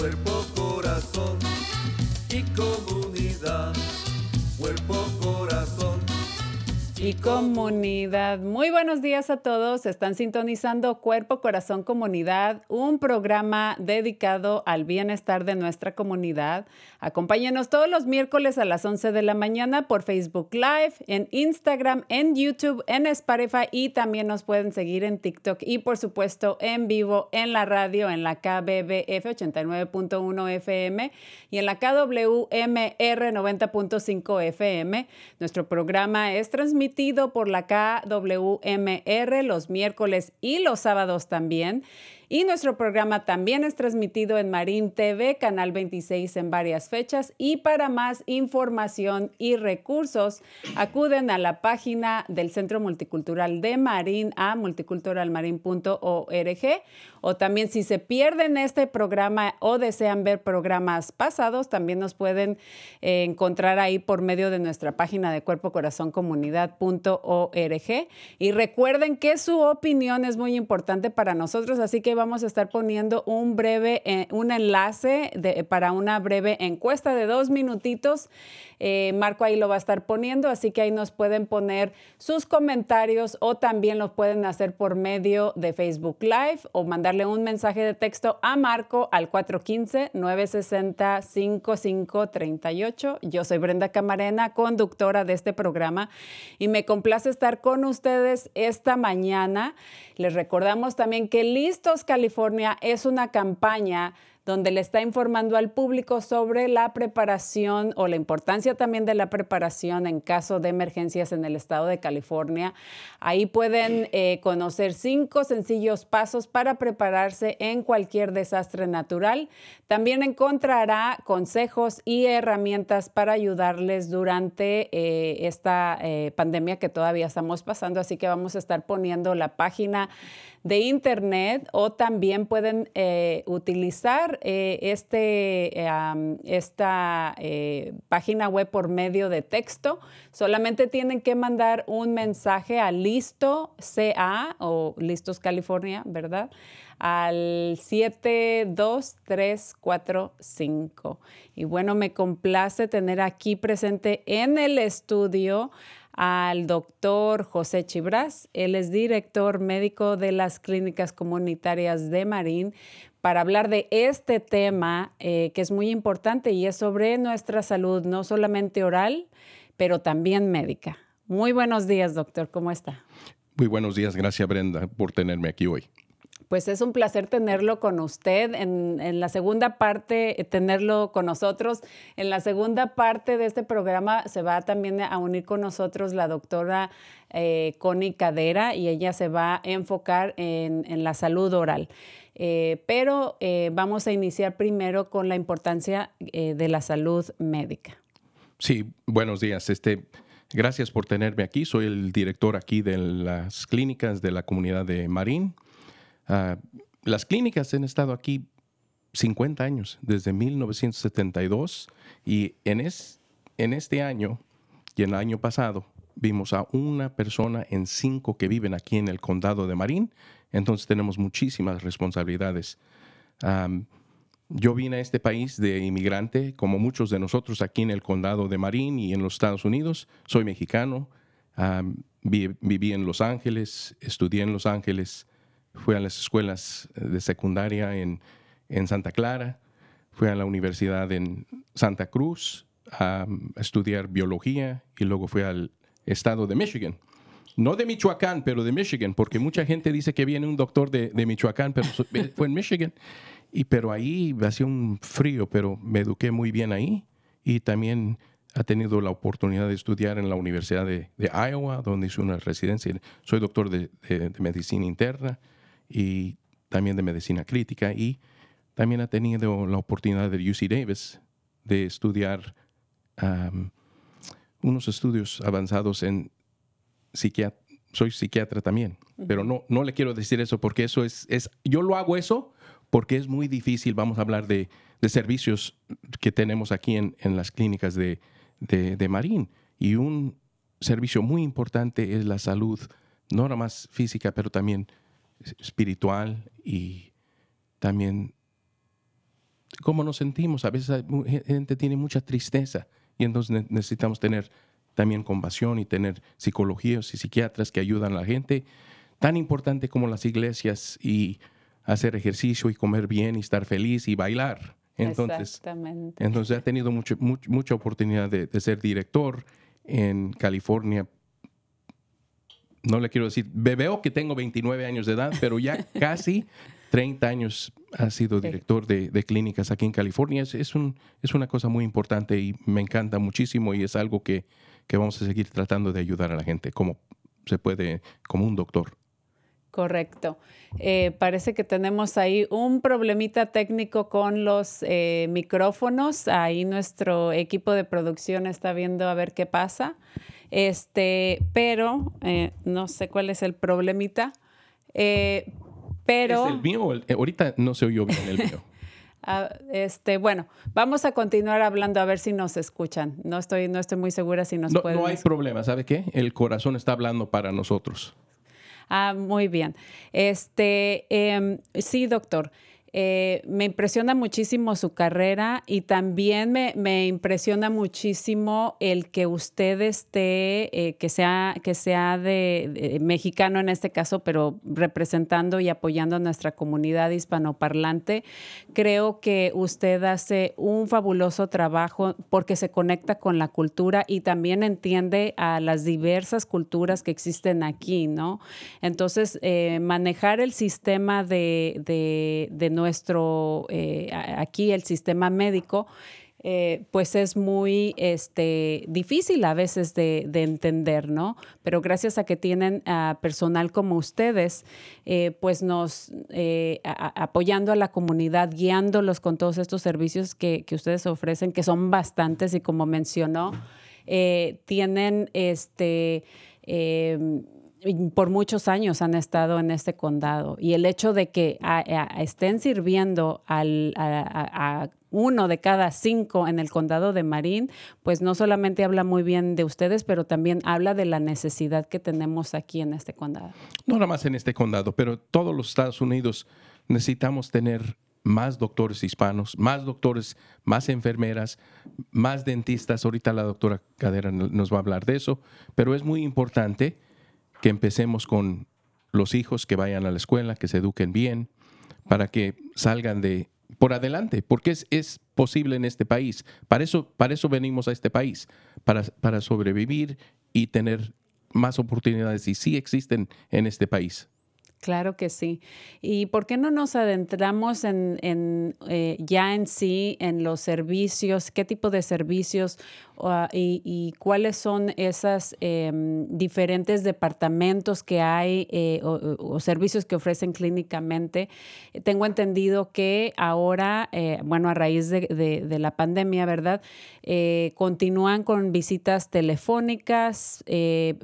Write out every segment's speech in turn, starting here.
Cuerpo, corazón y comunidad. Comunidad. Muy buenos días a todos. Están sintonizando Cuerpo, Corazón, Comunidad, un programa dedicado al bienestar de nuestra comunidad. Acompáñenos todos los miércoles a las 11 de la mañana por Facebook Live, en Instagram, en YouTube, en Spotify y también nos pueden seguir en TikTok y por supuesto en vivo en la radio en la KBBF 89.1 FM y en la KWMR 90.5 FM. Nuestro programa es transmitido por la KWMR los miércoles y los sábados también. Y nuestro programa también es transmitido en Marín TV, Canal 26 en varias fechas. Y para más información y recursos, acuden a la página del Centro Multicultural de Marín a multiculturalmarin.org. O también si se pierden este programa o desean ver programas pasados, también nos pueden eh, encontrar ahí por medio de nuestra página de cuerpo corazón comunidad.org. Y recuerden que su opinión es muy importante para nosotros, así que vamos a estar poniendo un breve, eh, un enlace para una breve encuesta de dos minutitos. Eh, Marco ahí lo va a estar poniendo, así que ahí nos pueden poner sus comentarios o también lo pueden hacer por medio de Facebook Live o mandarle un mensaje de texto a Marco al 415-960-5538. Yo soy Brenda Camarena, conductora de este programa y me complace estar con ustedes esta mañana. Les recordamos también que Listos California es una campaña donde le está informando al público sobre la preparación o la importancia también de la preparación en caso de emergencias en el estado de California. Ahí pueden eh, conocer cinco sencillos pasos para prepararse en cualquier desastre natural. También encontrará consejos y herramientas para ayudarles durante eh, esta eh, pandemia que todavía estamos pasando. Así que vamos a estar poniendo la página de internet o también pueden eh, utilizar eh, este, eh, esta página web por medio de texto. Solamente tienen que mandar un mensaje a Listo CA o Listos California, ¿verdad? al 72345. Y bueno, me complace tener aquí presente en el estudio al doctor José Chibras. Él es director médico de las clínicas comunitarias de Marín para hablar de este tema eh, que es muy importante y es sobre nuestra salud, no solamente oral, pero también médica. Muy buenos días, doctor. ¿Cómo está? Muy buenos días. Gracias, Brenda, por tenerme aquí hoy. Pues es un placer tenerlo con usted. En, la segunda parte, eh, tenerlo con nosotros. En la segunda parte de este programa se va también a unir con nosotros la doctora eh, Connie Cadera y ella se va a enfocar en, la salud oral. Eh, pero vamos a iniciar primero con la importancia de la salud médica. Sí, buenos días. Este, gracias por tenerme aquí. Soy el director aquí de las clínicas de la comunidad de Marín. Ah, las clínicas han estado aquí 50 años, desde 1972, y en, en este año y en el año pasado vimos a una persona en cinco que viven aquí en el condado de Marín, entonces tenemos muchísimas responsabilidades. yo vine a este país de inmigrante, como muchos de nosotros aquí en el condado de Marín y en los Estados Unidos. Soy mexicano, viví en Los Ángeles, estudié en Los Ángeles, Fui a las escuelas de secundaria en, en Santa Clara, fui a la universidad en Santa Cruz a, estudiar biología y luego fui al estado de Michigan. No de Michoacán, pero de Michigan, porque mucha gente dice que viene un doctor de, de Michoacán, pero fue en Michigan. Y pero ahí hacía un frío, pero me eduqué muy bien ahí y también ha tenido la oportunidad de estudiar en la Universidad de, de Iowa, donde hice una residencia. Soy doctor de, de medicina interna y también de medicina crítica y también ha tenido la oportunidad de UC Davis de estudiar unos estudios avanzados en psiquiatría. Soy psiquiatra también, pero no, no le quiero decir eso porque eso es, es, yo lo hago eso porque es muy difícil, vamos a hablar de, de servicios que tenemos aquí en, en las clínicas de, de, de Marín. Y un servicio muy importante es la salud, no nada más física, pero también espiritual y también cómo nos sentimos. A veces gente tiene mucha tristeza y entonces necesitamos tener también compasión y tener psicologías y psiquiatras que ayudan a la gente. Tan importante como las iglesias y hacer ejercicio y comer bien y estar feliz y bailar. Entonces, entonces he tenido mucho, mucha oportunidad de, de ser director en California no le quiero decir, veo que tengo 29 años de edad, pero ya casi 30 años ha sido director de, clínicas aquí en California. Es, es, un, es una cosa muy importante y me encanta muchísimo y es algo que, que vamos a seguir tratando de ayudar a la gente como se puede, como un doctor. Correcto. Eh, parece que tenemos ahí un problemita técnico con los eh, micrófonos. Ahí nuestro equipo de producción está viendo a ver qué pasa. Este, pero eh, no sé cuál es el problemita. pero. ¿Es el mío? ahorita no se oyó bien el mío. Ah, este, bueno, vamos a continuar hablando a ver si nos escuchan. No estoy, no estoy muy segura si nos no, pueden. No hay problema, ¿sabe qué? El corazón está hablando para nosotros. Ah, muy bien. Este, em, sí, doctor. Eh, me impresiona muchísimo su carrera y también me, impresiona muchísimo el que usted esté, eh, que sea, que sea de, mexicano en este caso, pero representando y apoyando a nuestra comunidad hispanoparlante. Creo que usted hace un fabuloso trabajo porque se conecta con la cultura y también entiende a las diversas culturas que existen aquí, ¿no? Entonces, eh, manejar el sistema de, de nuestro, eh, aquí el sistema médico, eh, pues es muy este, difícil a veces de, entender, ¿no? Pero gracias a que tienen personal como ustedes, eh, pues nos apoyando a la comunidad, guiándolos con todos estos servicios que, que ustedes ofrecen, que son bastantes y como mencionó, tienen este por muchos años han estado en este condado y el hecho de que estén sirviendo al, a, uno de cada cinco en el condado de Marín, pues no solamente habla muy bien de ustedes, pero también habla de la necesidad que tenemos aquí en este condado. No nada más en este condado, pero todos los Estados Unidos necesitamos tener más doctores hispanos, más doctores, más enfermeras, más dentistas. Ahorita la doctora Cadera nos va a hablar de eso, pero es muy importante que empecemos con los hijos que vayan a la escuela, que se eduquen bien, para que salgan de por adelante, porque es, es posible en este país. Para eso, para eso venimos a este país, para, para sobrevivir y tener más oportunidades, y sí existen en este país. Claro que sí. ¿Y por qué no nos adentramos en, en, eh, ya en sí en los servicios? ¿Qué tipo de servicios uh, y, cuáles son esos eh, diferentes departamentos que hay eh, o, servicios que ofrecen clínicamente? Tengo entendido que ahora, eh, bueno, a raíz de, la pandemia, ¿verdad? Eh, continúan con visitas telefónicas,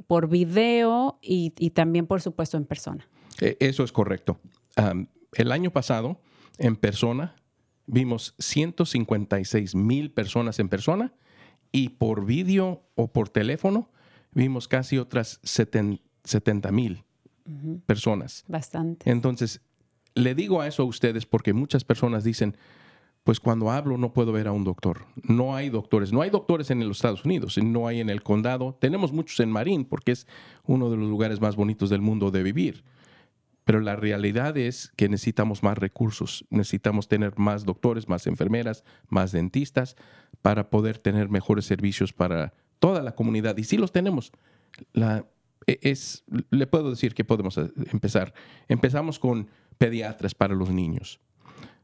por video y también, por supuesto, en persona. E, eso es correcto. Um, el año pasado, en persona, vimos 156 mil personas en persona y por vídeo o por teléfono vimos casi otras 70 mil uh -huh. personas. Bastante. Entonces, le digo a eso a ustedes porque muchas personas dicen, pues cuando hablo no puedo ver a un doctor. No hay doctores. No hay doctores en los Estados Unidos, no hay en el condado. Tenemos muchos en Marín porque es uno de los lugares más bonitos del mundo de vivir. Pero la realidad es que necesitamos más recursos, necesitamos tener más doctores, más enfermeras, más dentistas para poder tener mejores servicios para toda la comunidad. Y sí los tenemos. La, es, le puedo decir que podemos empezar. Empezamos con pediatras para los niños,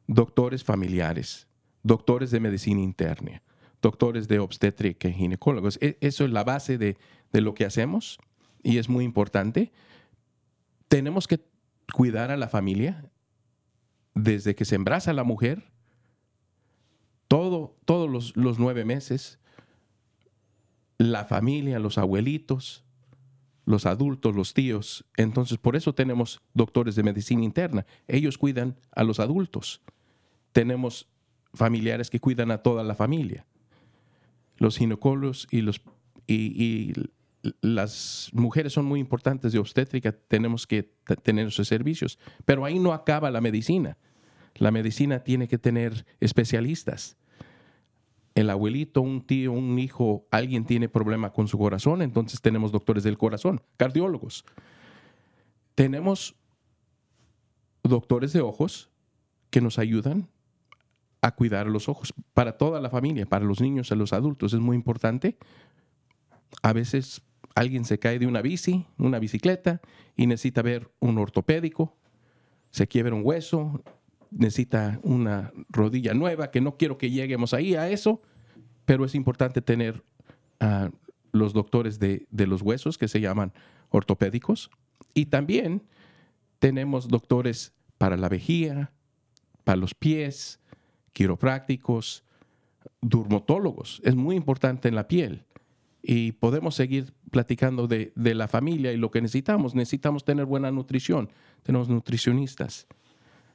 doctores familiares, doctores de medicina interna, doctores de obstétrica y ginecólogos. Eso es la base de, de lo que hacemos y es muy importante. Tenemos que cuidar a la familia desde que se embaraza la mujer, todo, todos los, los, nueve meses, la familia, los abuelitos, los adultos, los tíos. Entonces, por eso tenemos doctores de medicina interna. Ellos cuidan a los adultos. Tenemos familiares que cuidan a toda la familia. Los ginecólogos y, los, y, y las mujeres son muy importantes de obstétrica, tenemos que tener esos servicios, pero ahí no acaba la medicina. La medicina tiene que tener especialistas. El abuelito, un tío, un hijo, alguien tiene problema con su corazón, entonces tenemos doctores del corazón, cardiólogos. Tenemos doctores de ojos que nos ayudan a cuidar los ojos para toda la familia, para los niños y los adultos. Es muy importante. A veces alguien se cae de una bici, una bicicleta, y necesita ver un ortopédico, se quiebra un hueso, necesita una rodilla nueva, que no quiero que lleguemos ahí a eso, pero es importante tener a uh, los doctores de, los huesos que se llaman ortopédicos, y también tenemos doctores para la vejiga, para los pies, quiroprácticos, dermatólogos. Es muy importante en la piel y podemos seguir platicando de, la familia y lo que necesitamos. Necesitamos tener buena nutrición. Tenemos nutricionistas.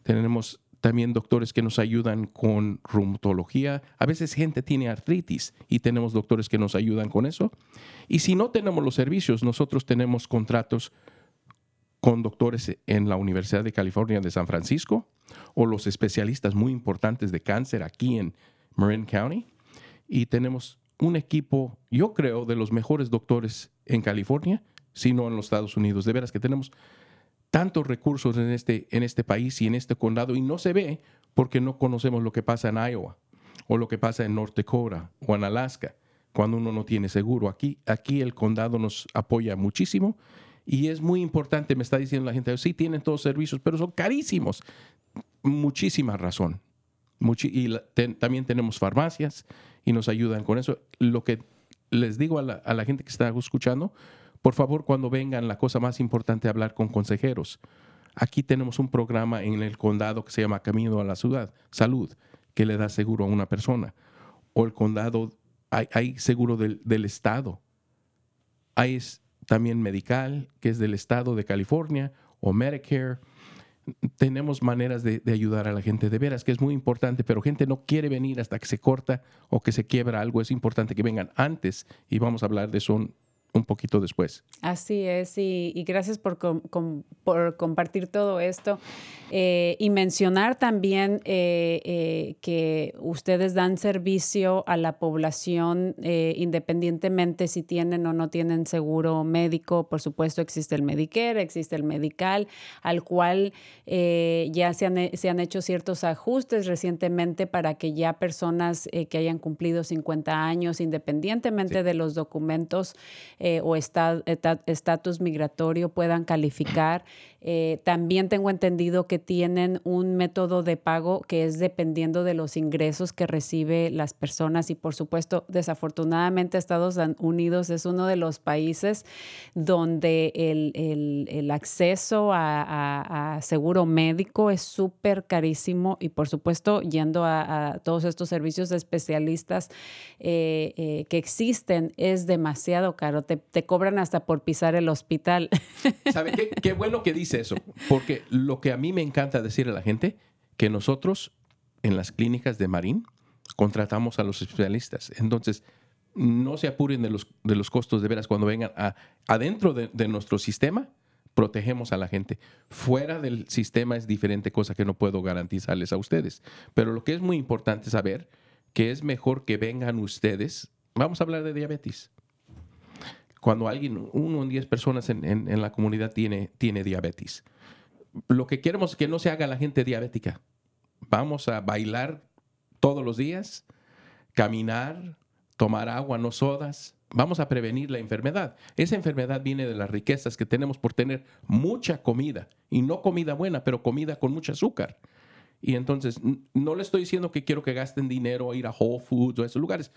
Tenemos también doctores que nos ayudan con reumatología. A veces gente tiene artritis y tenemos doctores que nos ayudan con eso. Y si no tenemos los servicios, nosotros tenemos contratos con doctores en la Universidad de California de San Francisco o los especialistas muy importantes de cáncer aquí en Marin County. Y tenemos un equipo, yo creo, de los mejores doctores en California, si no en los Estados Unidos. De veras que tenemos tantos recursos en este, en este país y en este condado y no se ve porque no conocemos lo que pasa en Iowa o lo que pasa en North Dakota o en Alaska cuando uno no tiene seguro. Aquí, aquí el condado nos apoya muchísimo y es muy importante, me está diciendo la gente, sí tienen todos servicios, pero son carísimos. Muchísima razón. Y también tenemos farmacias y nos ayudan con eso. Lo que les digo a la, gente que está escuchando, por favor, cuando vengan, la cosa más importante es hablar con consejeros. Aquí tenemos un programa en el condado que se llama Camino a la Ciudad, Salud, que le da seguro a una persona. O el condado, hay, hay seguro del, del Estado. Hay también medical, que es del Estado de California, o Medicare tenemos maneras de, ayudar a la gente de veras, que es muy importante, pero gente no quiere venir hasta que se corta o que se quiebra algo. Es importante que vengan antes y vamos a hablar de eso un poquito después. Así es, y, y gracias por, com, com, por, compartir todo esto eh, y mencionar también eh, eh, que ustedes dan servicio a la población independientemente si tienen o no tienen seguro médico. Por supuesto, existe el Medicare, existe el Medical, al cual eh, ya se han, se han, hecho ciertos ajustes recientemente para que ya personas que hayan cumplido 50 años, independientemente sí. de los documentos, eh, o estatus migratorio puedan calificar. Eh, también tengo entendido que tienen un método de pago que es dependiendo de los ingresos que recibe las personas y por supuesto, desafortunadamente Estados Unidos es uno de los países donde el, acceso a, seguro médico es súper carísimo y por supuesto yendo a, todos estos servicios de especialistas eh, eh, que existen es demasiado caro. Te, cobran hasta por pisar el hospital. ¿Sabe qué, bueno que dice? eso? Porque lo que a mí me encanta decir a la gente, que nosotros en las clínicas de Marín contratamos a los especialistas. Entonces, no se apuren de los, de los costos de veras cuando vengan a, adentro de, de nuestro sistema protegemos a la gente. Fuera del sistema es diferente cosa que no puedo garantizarles a ustedes. Pero lo que es muy importante saber que es mejor que vengan ustedes. Vamos a hablar de diabetes cuando alguien, uno en diez personas en, la comunidad tiene, tiene diabetes. Lo que queremos es que no se haga la gente diabética. Vamos a bailar todos los días, caminar, tomar agua, no sodas. Vamos a prevenir la enfermedad. Esa enfermedad viene de las riquezas que tenemos por tener mucha comida. Y no comida buena, pero comida con mucho azúcar. Y entonces, no le estoy diciendo que quiero que gasten dinero a ir a Whole Foods o a esos lugares.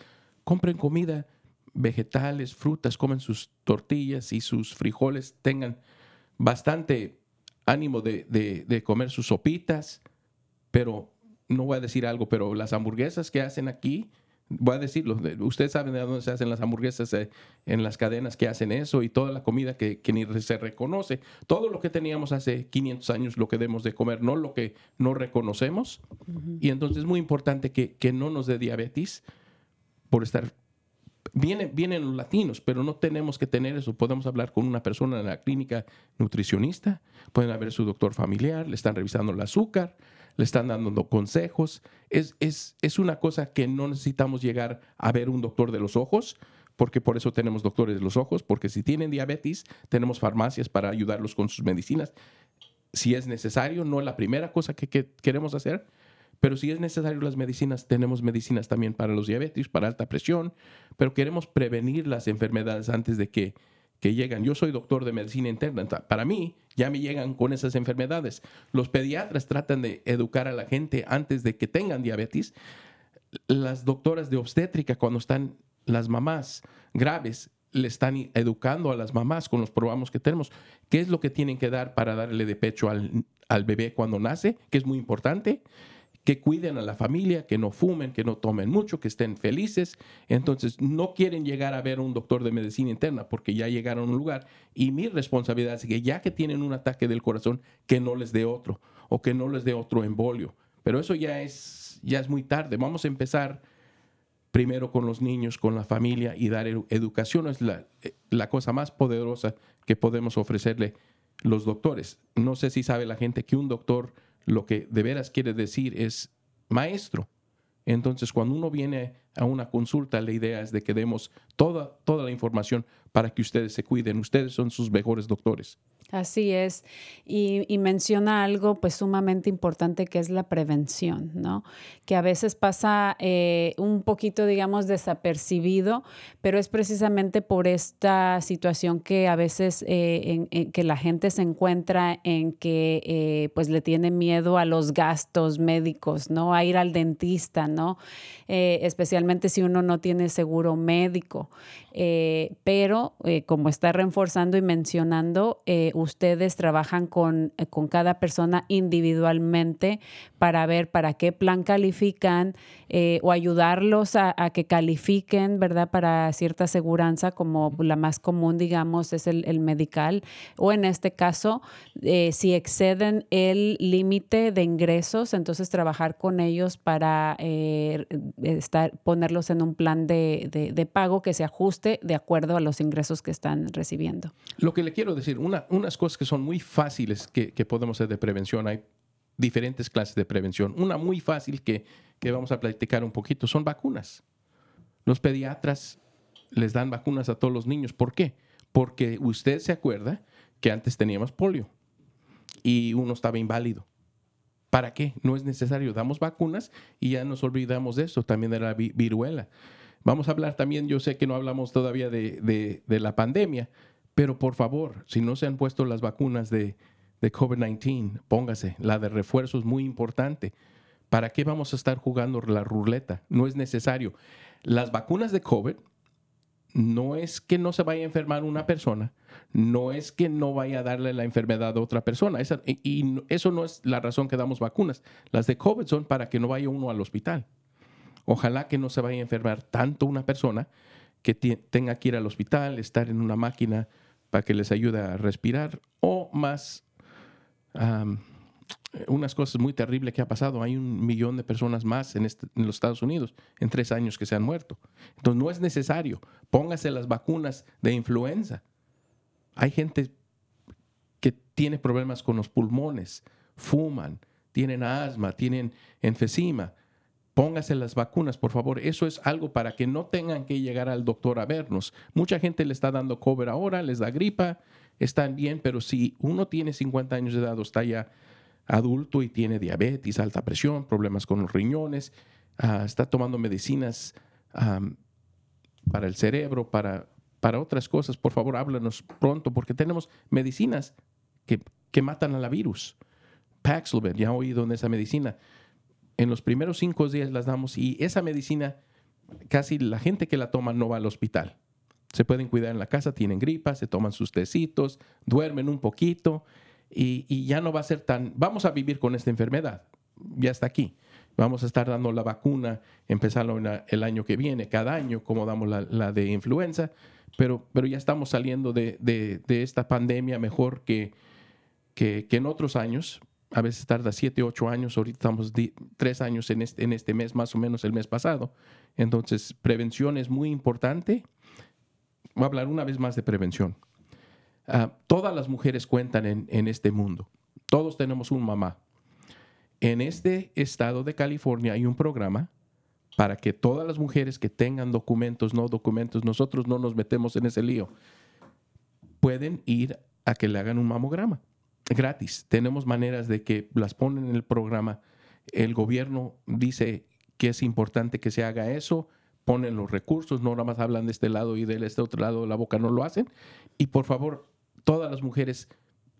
Compren comida vegetales, frutas, comen sus tortillas y sus frijoles, tengan bastante ánimo de, comer sus sopitas, pero no voy a decir algo, pero las hamburguesas que hacen aquí, voy a decirlo, ustedes saben de dónde se hacen las hamburguesas eh, en las cadenas que hacen eso y toda la comida que, ni se reconoce, todo lo que teníamos hace 500 años lo que debemos de comer, no lo que no reconocemos. Y entonces es muy importante que, que no nos dé diabetes por estar Vienen, vienen los latinos, pero no tenemos que tener eso. Podemos hablar con una persona en la clínica nutricionista, pueden haber su doctor familiar, le están revisando el azúcar, le están dando consejos. Es, es, es una cosa que no necesitamos llegar a ver un doctor de los ojos, porque por eso tenemos doctores de los ojos, porque si tienen diabetes, tenemos farmacias para ayudarlos con sus medicinas. Si es necesario, no es la primera cosa que queremos hacer, pero si es necesario las medicinas, tenemos medicinas también para los diabetes, para alta presión, pero queremos prevenir las enfermedades antes de que, que llegan. Yo soy doctor de medicina interna. Para mí, ya me llegan con esas enfermedades. Los pediatras tratan de educar a la gente antes de que tengan diabetes. Las doctoras de obstétrica, cuando están las mamás graves, le están educando a las mamás con los programas que tenemos. ¿Qué es lo que tienen que dar para darle de pecho al, al bebé cuando nace? Que es muy importante que cuiden a la familia, que no fumen, que no tomen mucho, que estén felices. Entonces, no quieren llegar a ver un doctor de medicina interna porque ya llegaron a un lugar. Y mi responsabilidad es que ya que tienen un ataque del corazón, que no les dé otro o que no les dé otro embolio. Pero eso ya es, ya es muy tarde. Vamos a empezar primero con los niños, con la familia y dar educación. Es la, la cosa más poderosa que podemos ofrecerle los doctores. No sé si sabe la gente que un doctor lo que de veras quiere decir es maestro. Entonces, cuando uno viene a una consulta, la idea es de que demos toda, toda la información para que ustedes se cuiden. Ustedes son sus mejores doctores. Así es. Y, menciona algo pues sumamente importante que es la prevención, ¿no? Que a veces pasa eh, un poquito, digamos, desapercibido, pero es precisamente por esta situación que a veces eh, en, que la gente se encuentra en que eh, pues le tiene miedo a los gastos médicos, ¿no? A ir al dentista, ¿no? especialmente si uno no tiene seguro médico. pero como está reforzando y mencionando, ustedes trabajan con, eh, con cada persona individualmente para ver para qué plan califican eh, o ayudarlos a, que califiquen, ¿verdad? Para cierta aseguranza, como la más común, digamos, es el, medical. O en este caso, eh, si exceden el límite de ingresos, entonces trabajar con ellos para estar, ponerlos en un plan de, de, pago que se ajuste de acuerdo a los ingresos que están recibiendo. Lo que le quiero decir, una, unas cosas que son muy fáciles que, podemos hacer de prevención. Hay diferentes clases de prevención. Una muy fácil que, que vamos a platicar un poquito son vacunas. Los pediatras les dan vacunas a todos los niños. ¿Por qué? Porque usted se acuerda que antes teníamos polio y uno estaba inválido. ¿Para qué? No es necesario. Damos vacunas y ya nos olvidamos de eso. También de la viruela. Vamos a hablar también, yo sé que no hablamos todavía de, de- la pandemia, pero por favor, si no se han puesto las vacunas de, de COVID-19, póngase. La de refuerzo es muy importante. ¿Para qué vamos a estar jugando la ruleta? No es necesario. Las vacunas de COVID no es que no se vaya a enfermar una persona, no es que no vaya a darle la enfermedad a otra persona. Esa- y, eso no es la razón que damos vacunas. Las de COVID son para que no vaya uno al hospital. Ojalá que no se vaya a enfermar tanto una persona que tenga que ir al hospital, estar en una máquina para que les ayude a respirar o más unas cosas muy terribles que ha pasado. Hay un millón de personas más en, este- en los Estados Unidos en tres años que se han muerto. Entonces no es necesario. Póngase las vacunas de influenza. Hay gente que tiene problemas con los pulmones, fuman, tienen asma, tienen enfisema. Póngase las vacunas, por favor. Eso es algo para que no tengan que llegar al doctor a vernos. Mucha gente le está dando cover ahora, les da gripa, están bien, pero si uno tiene 50 años de edad o está ya adulto y tiene diabetes, alta presión, problemas con los riñones, ah, está tomando medicinas para el cerebro, para, para otras cosas, por favor, háblanos pronto, porque tenemos medicinas que, que matan a la virus. Paxlovid, ya oído de esa medicina. En los primeros cinco días las damos y esa medicina, casi la gente que la toma no va al hospital. Se pueden cuidar en la casa, tienen gripa, se toman sus tecitos, duermen un poquito y, ya no va a ser tan... Vamos a vivir con esta enfermedad, ya está aquí. Vamos a estar dando la vacuna, empezarlo el año que viene, cada año, como damos la, de influenza, pero, pero ya estamos saliendo de, esta pandemia mejor que, que en otros años. A veces tarda siete, ocho años, ahorita estamos di- tres años en este, en este mes, más o menos el mes pasado. Entonces, prevención es muy importante. Voy a hablar una vez más de prevención. Ah, todas las mujeres cuentan en, en este mundo. Todos tenemos un mamá. En este estado de California hay un programa para que todas las mujeres que tengan documentos, no documentos, nosotros no nos metemos en ese lío, pueden ir a que le hagan un mamograma gratis. Tenemos maneras de que las ponen en el programa. El gobierno dice que es importante que se haga eso, ponen los recursos, no nada más hablan de este lado y de este otro lado de la boca, no lo hacen. Y por favor, todas las mujeres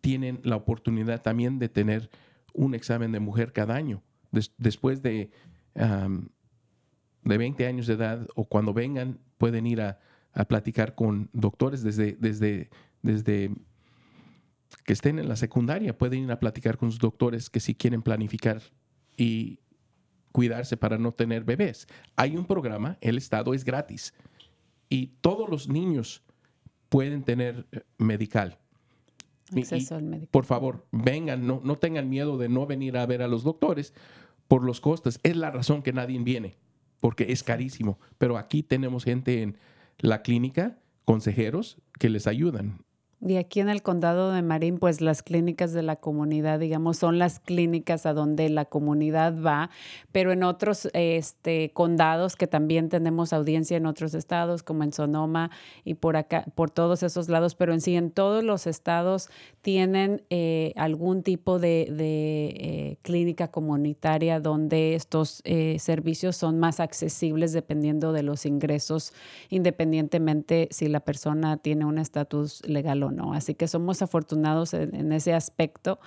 tienen la oportunidad también de tener un examen de mujer cada año. Des- después de, am, de 20 años de edad o cuando vengan, pueden ir a, a platicar con doctores desde, desde, desde que estén en la secundaria, pueden ir a platicar con sus doctores que si quieren planificar y cuidarse para no tener bebés. Hay un programa, el Estado es gratis y todos los niños pueden tener eh, medical. Y, Acceso al médico. por favor, vengan, no, no tengan miedo de no venir a ver a los doctores por los costes. Es la razón que nadie viene, porque es carísimo. Pero aquí tenemos gente en la clínica, consejeros, que les ayudan. Y aquí en el condado de Marín, pues las clínicas de la comunidad, digamos, son las clínicas a donde la comunidad va, pero en otros este, condados que también tenemos audiencia en otros estados, como en Sonoma y por acá, por todos esos lados, pero en sí en todos los estados tienen eh, algún tipo de, de, eh, clínica comunitaria donde estos eh, servicios son más accesibles dependiendo de los ingresos, independientemente si la persona tiene un estatus legal o no. Así que somos afortunados en, en ese aspecto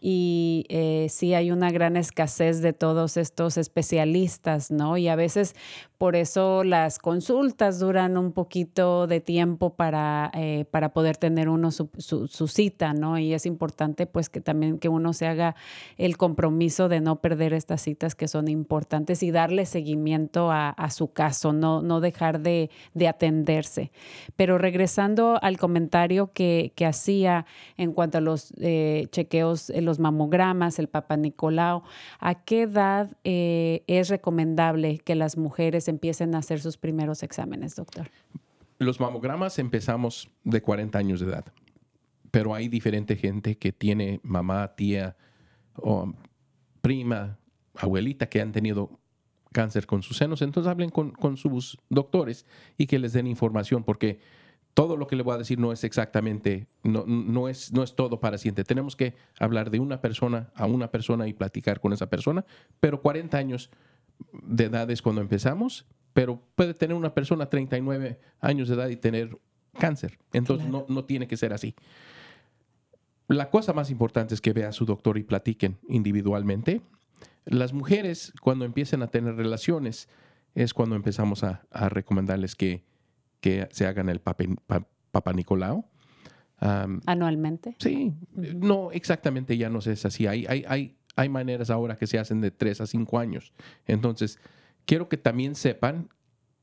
y eh, sí hay una gran escasez de todos estos especialistas, ¿no? Y a veces por eso las consultas duran un poquito de tiempo para, eh, para poder tener uno su, cita, ¿no? Y es importante pues que también que uno se haga el compromiso de no perder estas citas que son importantes y darle seguimiento a, su caso, no, no dejar de, de atenderse. Pero regresando al comentario que, que hacía en cuanto a los eh, chequeos, eh, los mamogramas, el Papa Nicolau, ¿a qué edad eh, es recomendable que las mujeres empiecen a hacer sus primeros exámenes, doctor? Los mamogramas empezamos de 40 años de edad, pero hay diferente gente que tiene mamá, tía o prima, abuelita que han tenido cáncer con sus senos, entonces hablen con, con sus doctores y que les den información, porque todo lo que le voy a decir no es exactamente, no, no, es, no es todo para siempre. Tenemos que hablar de una persona a una persona y platicar con esa persona, pero 40 años de edad es cuando empezamos pero puede tener una persona 39 años de edad y tener cáncer. Entonces no, no tiene que ser así. La cosa más importante es que vea a su doctor y platiquen individualmente. Las mujeres, cuando empiecen a tener relaciones, es cuando empezamos a, a recomendarles que, que se hagan el pape- pa- Papa Nicolau. Am, Anualmente. Sí, no exactamente ya no sé, es así. Hay, hay, hay, hay maneras ahora que se hacen de 3 a 5 años. Entonces, quiero que también sepan,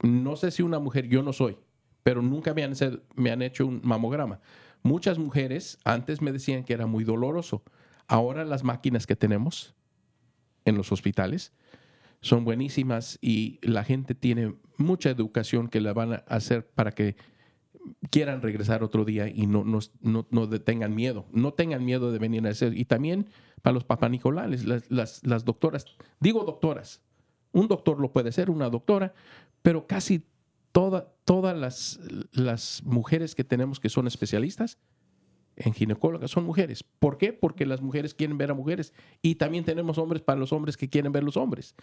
no sé si una mujer, yo no soy, pero nunca me han, me han hecho un mamograma. Muchas mujeres antes me decían que era muy doloroso. Ahora las máquinas que tenemos en los hospitales son buenísimas y la gente tiene mucha educación que la van a hacer para que quieran regresar otro día y no, no, no, no tengan miedo. No tengan miedo de venir a hacer. Y también para los papanicolales, las, las, las doctoras, digo doctoras, un doctor lo puede ser, una doctora, pero casi toda, todas las, las mujeres que tenemos que son especialistas en ginecólogas son mujeres. ¿Por qué? Porque las mujeres quieren ver a mujeres y también tenemos hombres para los hombres que quieren ver los hombres.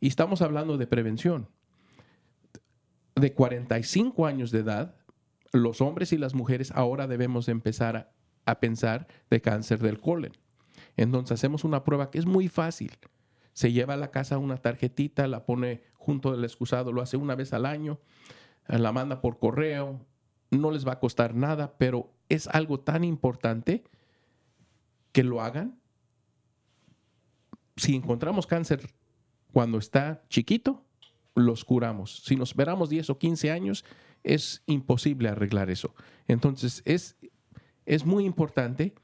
Y estamos hablando de prevención. De 45 años de edad, los hombres y las mujeres ahora debemos empezar a, pensar de cáncer del colon. Entonces hacemos una prueba que es muy fácil. Se lleva a la casa una tarjetita, la pone junto del excusado, lo hace una vez al año, la manda por correo, no les va a costar nada, pero es algo tan importante que lo hagan. Si encontramos cáncer cuando está chiquito, los curamos. Si nos esperamos 10 o 15 años, es imposible arreglar eso. Entonces, es, es muy importante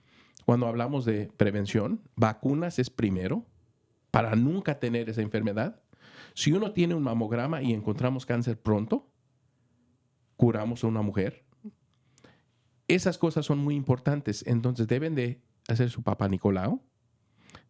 cuando hablamos de prevención. Vacunas es primero para nunca tener esa enfermedad. Si uno tiene un mamograma y encontramos cáncer pronto, curamos a una mujer. Esas cosas son muy importantes. Entonces, deben de hacer su papá Nicolau,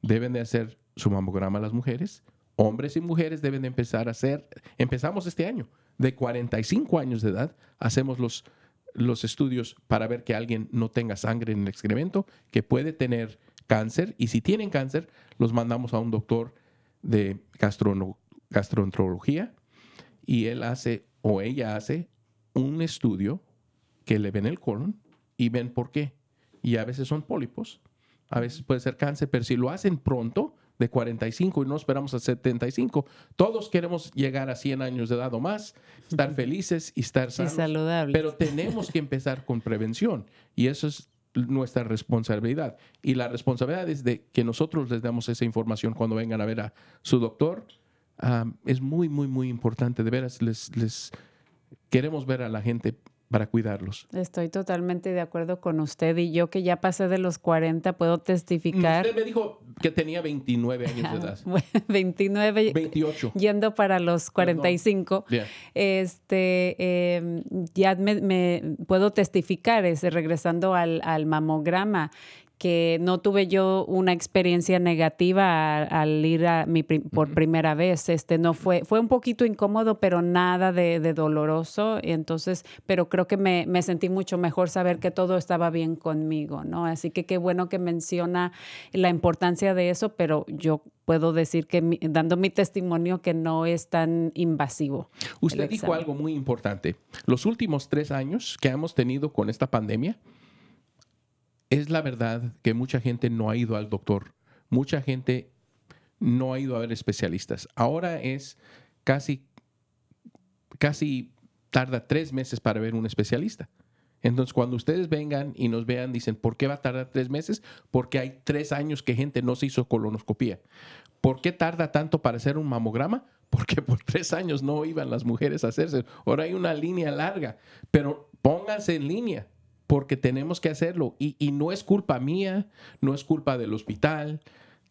deben de hacer su mamograma las mujeres. Hombres y mujeres deben de empezar a hacer, empezamos este año, de 45 años de edad, hacemos los, los estudios para ver que alguien no tenga sangre en el excremento, que puede tener cáncer, y si tienen cáncer, los mandamos a un doctor de gastroenterología, y él hace o ella hace un estudio que le ven el colon y ven por qué. Y a veces son pólipos, a veces puede ser cáncer, pero si lo hacen pronto, de 45 y no esperamos a 75, todos queremos llegar a 100 años de edad o más, estar felices y estar Y sanos. saludables. Pero tenemos que empezar con prevención y eso es nuestra responsabilidad. Y la responsabilidad es de que nosotros les damos esa información cuando vengan a ver a su doctor. Ah, es muy, muy, muy importante. De veras, les, les queremos ver a la gente para cuidarlos. Estoy totalmente de acuerdo con usted y yo que ya pasé de los 40 puedo testificar. Usted me dijo que tenía 29 años de edad. Bueno, 29 28. yendo para los 45. Yeah. Este, eh, ya me, me puedo testificar, ese, regresando al, al mamograma, que no tuve yo una experiencia negativa al ir a mi por primera vez. Este, no fue, fue un poquito incómodo, pero nada de, de doloroso. Y entonces, pero creo que me, me sentí mucho mejor saber que todo estaba bien conmigo, ¿no? Así que qué bueno que menciona la importancia de eso, pero yo puedo decir que mi- dando mi testimonio que no es tan invasivo. Usted dijo algo muy importante. Los últimos tres años que hemos tenido con esta pandemia, es la verdad que mucha gente no ha ido al doctor. Mucha gente no ha ido a ver especialistas. Ahora es casi, casi tarda tres meses para ver un especialista. Entonces, cuando ustedes vengan y nos vean, dicen, ¿por qué va a tardar tres meses? Porque hay tres años que gente no se hizo colonoscopía. ¿Por qué tarda tanto para hacer un mamograma? Porque por tres años no iban las mujeres a hacerse. Ahora hay una línea larga, pero pónganse en línea porque tenemos que hacerlo. Y, y no es culpa mía, no es culpa del hospital.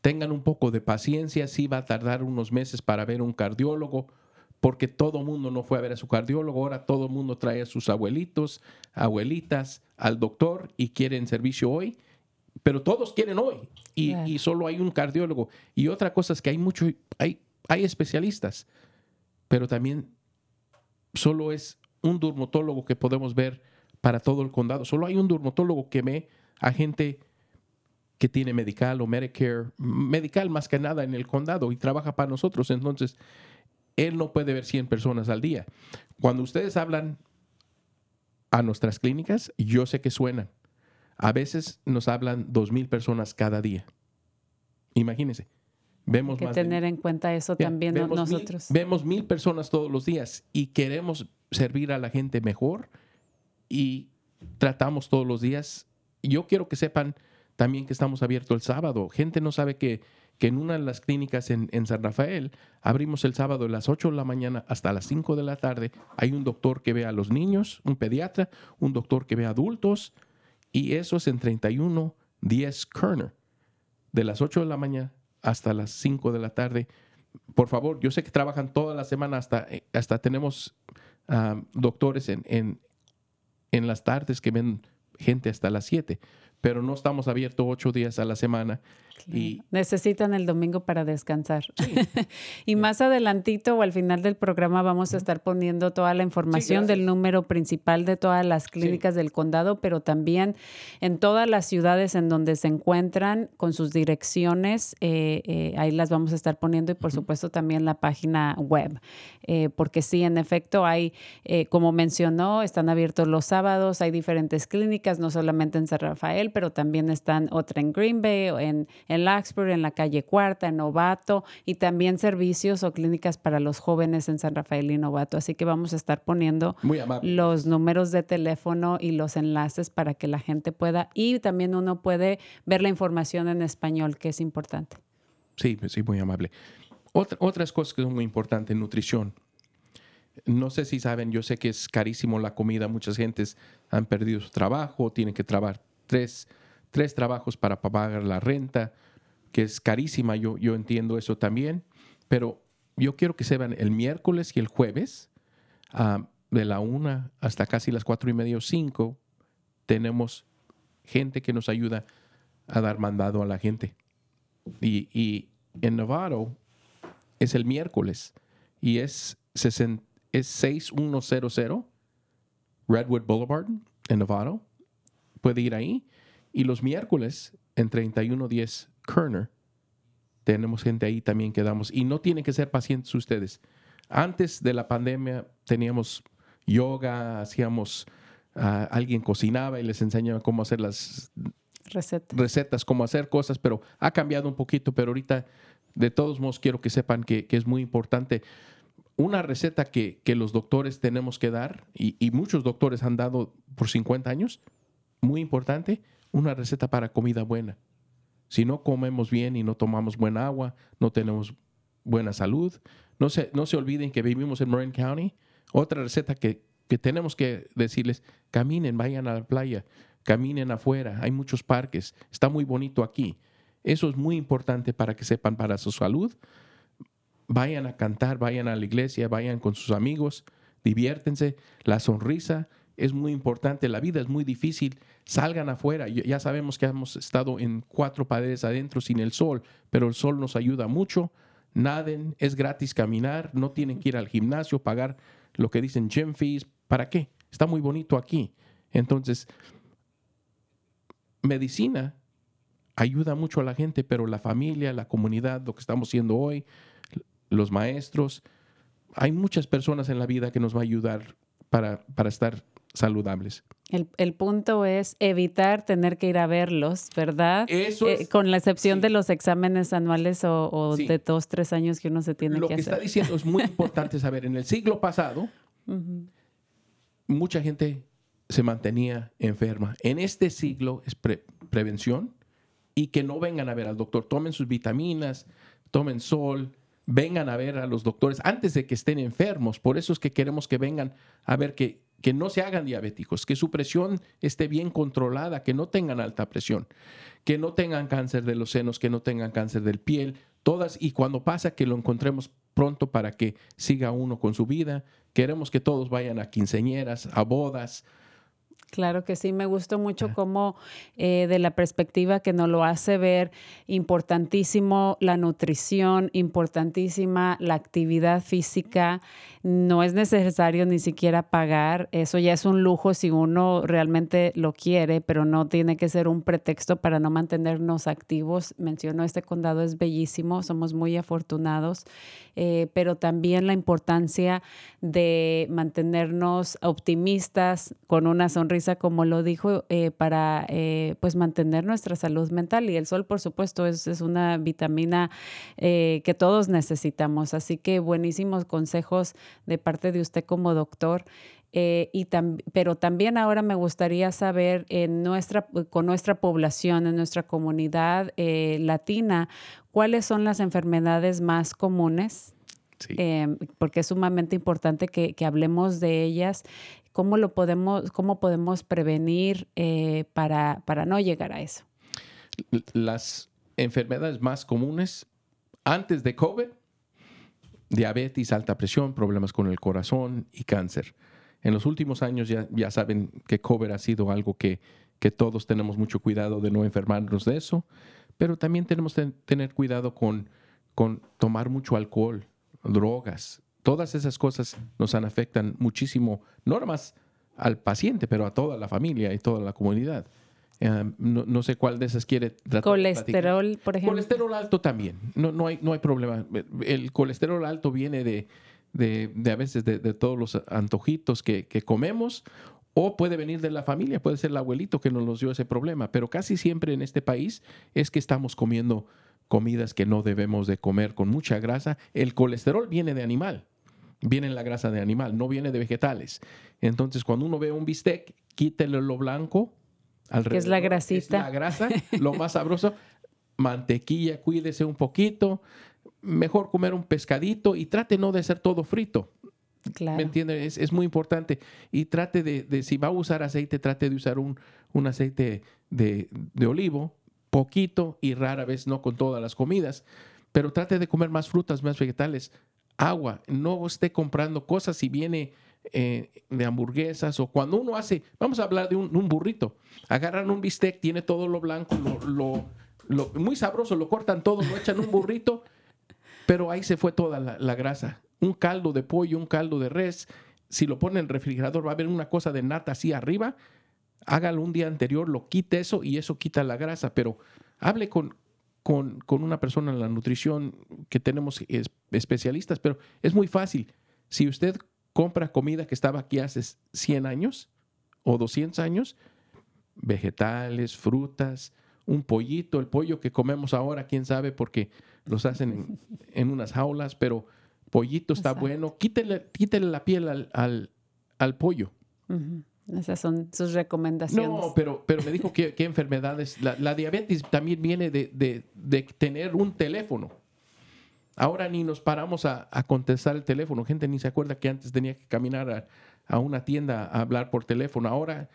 Tengan un poco de paciencia, sí va a tardar unos meses para ver un cardiólogo, porque todo mundo no fue a ver a su cardiólogo, ahora todo mundo trae a sus abuelitos, abuelitas al doctor y quieren servicio hoy, pero todos quieren hoy y, Claro. y solo hay un cardiólogo. Y otra cosa es que hay mucho, hay, hay especialistas, pero también solo es un dermatólogo que podemos ver para todo el condado. Solo hay un dermatólogo que ve a gente que tiene medical o Medicare, medical más que nada en el condado y trabaja para nosotros. Entonces, él no puede ver 100 personas al día. Cuando ustedes hablan a nuestras clínicas, yo sé que suenan. A veces nos hablan 2.000 personas cada día. Imagínense. Vemos Hay que más de- tener en cuenta eso Ya, también nosotros. vemos mil personas todos los días y queremos servir a la gente mejor y tratamos todos los días. Yo quiero que sepan también que estamos abiertos el sábado. Gente no sabe que, que en una de las clínicas en, en San Rafael abrimos el sábado de las 8 de la mañana hasta las 5 de la tarde. Hay un doctor que ve a los niños, un pediatra, un doctor que ve a adultos y eso es en 31 10 Kerner de las 8 de la mañana hasta las 5 de la tarde. Por favor, yo sé que trabajan toda la semana, hasta, eh, hasta tenemos ah, doctores en, en las tardes que ven gente hasta las 7, pero no estamos abiertos 8 días a la semana. Y Necesitan el domingo para descansar. y más adelantito o al final del programa vamos a estar poniendo toda la información del número principal de todas las clínicas del condado, pero también en todas las ciudades en donde se encuentran con sus direcciones, eh, eh, ahí las vamos a estar poniendo y por supuesto también la página web, Eh, porque sí, en efecto hay, como mencionó, están abiertos los sábados, hay diferentes clínicas, no solamente en San Rafael, pero también están otra en Green Bay, o en, en Larkspur, en la calle Cuarta, en Novato, y también servicios o clínicas para los jóvenes en San Rafael y Novato. Así que vamos a estar poniendo los números de teléfono y los enlaces para que la gente pueda, y también uno puede ver la información en español, que es importante. Sí, sí, muy amable. Otra- otras cosas que son muy importantes, nutrición. No sé si saben, yo sé que es carísimo la comida. Muchas gentes han perdido su trabajo, tienen que trabajar tres, tres trabajos para pagar la renta, que es carísima. Yo, yo entiendo eso también. Pero yo quiero que sepan, el miércoles y el jueves, ah, de la una hasta casi las cuatro y media o cinco, tenemos gente que nos ayuda a dar mandado a la gente. Y, en Novato es el miércoles y es, es 6100 Redwood Boulevard en Novato. Puede ir ahí. Y los miércoles en 3110 Kerner tenemos gente ahí también que damos. Y no tienen que ser pacientes ustedes. Antes de la pandemia teníamos yoga, hacíamos, ah, alguien cocinaba y les enseñaba cómo hacer las Receta. recetas, cómo hacer cosas, pero ha cambiado un poquito, pero ahorita de todos modos quiero que sepan que, que es muy importante. Una receta que, que los doctores tenemos que dar, y, y muchos doctores han dado por 50 años, muy importante, una receta para comida buena. Si no comemos bien y no tomamos buena agua, no tenemos buena salud. No se, no se olviden que vivimos en Marin County. Otra receta que, que tenemos que decirles, caminen, vayan a la playa, caminen afuera, hay muchos parques, está muy bonito aquí. Eso es muy importante para que sepan para su salud. Vayan a cantar, vayan a la iglesia, vayan con sus amigos, diviértense. La sonrisa es muy importante, la vida es muy difícil. Salgan afuera. Ya sabemos que hemos estado en cuatro paredes adentro sin el sol, pero el sol nos ayuda mucho. Naden, es gratis caminar, no tienen que ir al gimnasio, pagar lo que dicen gym fees. ¿Para qué? Está muy bonito aquí. Entonces, medicina ayuda mucho a la gente, pero la familia, la comunidad, lo que estamos haciendo hoy, los maestros, hay muchas personas en la vida que nos va a ayudar para, para estar saludables. El, el punto es evitar tener que ir a verlos, ¿verdad? Eso Eh, es- con la excepción sí. de los exámenes anuales o, o Sí. de dos, tres años que uno se tiene Lo que que hacer. está diciendo es muy importante saber. En el siglo pasado, mucha gente se mantenía enferma. En este siglo es pre- prevención y que no vengan a ver al doctor. Tomen sus vitaminas, tomen sol, vengan a ver a los doctores antes de que estén enfermos. Por eso es que queremos que vengan a ver que, que no se hagan diabéticos, que su presión esté bien controlada, que no tengan alta presión, que no tengan cáncer de los senos, que no tengan cáncer del piel, todas. Y cuando pasa, que lo encontremos pronto para que siga uno con su vida. Queremos que todos vayan a quinceñeras, a bodas, Claro que sí, me gustó mucho cómo eh, de la perspectiva que nos lo hace ver importantísimo la nutrición, importantísima la actividad física, no es necesario ni siquiera pagar, eso ya es un lujo si uno realmente lo quiere, pero no tiene que ser un pretexto para no mantenernos activos. Mencionó, este condado es bellísimo, somos muy afortunados, eh, pero también la importancia de mantenernos optimistas con una sonrisa como lo dijo, eh, para eh, pues mantener nuestra salud mental. Y el sol, por supuesto, es, es una vitamina eh, que todos necesitamos. Así que buenísimos consejos de parte de usted como doctor. y pero también ahora me gustaría saber en nuestra, con nuestra población, en nuestra comunidad latina, cuáles son las enfermedades más comunes. porque es sumamente importante que, que, hablemos de ellas ¿Cómo lo podemos, cómo podemos prevenir eh, para, para no llegar a eso? Las enfermedades más comunes antes de COVID, diabetes, alta presión, problemas con el corazón y cáncer. En los últimos años ya, ya saben que COVID ha sido algo que, que todos tenemos mucho cuidado de no enfermarnos de eso, pero también tenemos que tener cuidado con, con tomar mucho alcohol, drogas, Todas esas cosas nos afectan muchísimo, no más al paciente, pero a toda la familia y toda la comunidad. Eh, no, sé cuál de esas quiere tratar. Colesterol, por ejemplo. Colesterol alto también. No, no, hay, no hay problema. El colesterol alto viene de, de, a veces de, todos los antojitos que, que, comemos o puede venir de la familia, puede ser el abuelito que nos dio ese problema. Pero casi siempre en este país es que estamos comiendo comidas que no debemos de comer con mucha grasa. El colesterol viene de animal viene en la grasa de animal, no viene de vegetales. Entonces, cuando uno ve un bistec, quítele lo blanco. Que es la grasita. la grasa, lo más sabroso. Mantequilla, cuídese un poquito. Mejor comer un pescadito y trate no de ser todo frito. Claro. ¿Me entiende? Es, muy importante. Y trate de, si va a usar aceite, trate de usar un, un aceite de, de olivo, poquito y rara vez no con todas las comidas. Pero trate de comer más frutas, más vegetales agua, no esté comprando cosas si viene eh, de hamburguesas o cuando uno hace, vamos a hablar de un, burrito, agarran un bistec, tiene todo lo blanco, lo, lo, muy sabroso, lo cortan todo, lo echan un burrito, pero ahí se fue toda la, grasa. Un caldo de pollo, un caldo de res, si lo pone en el refrigerador va a haber una cosa de nata así arriba, hágalo un día anterior, lo quite eso y eso quita la grasa, pero hable con, con, una persona en la nutrición que tenemos especialistas, pero es muy fácil. Si usted compra comida que estaba aquí hace 100 años o 200 años, vegetales, frutas, un pollito, el pollo que comemos ahora, quién sabe, porque los hacen en, unas jaulas, pero pollito está bueno, quítele, quítele, la piel al, al, pollo. Esas son sus recomendaciones. No, pero, pero me dijo que, enfermedades. La, diabetes también viene de, tener un teléfono. Ahora ni nos paramos a, contestar el teléfono. Gente ni se acuerda que antes tenía que caminar a, una tienda a hablar por teléfono. Ahora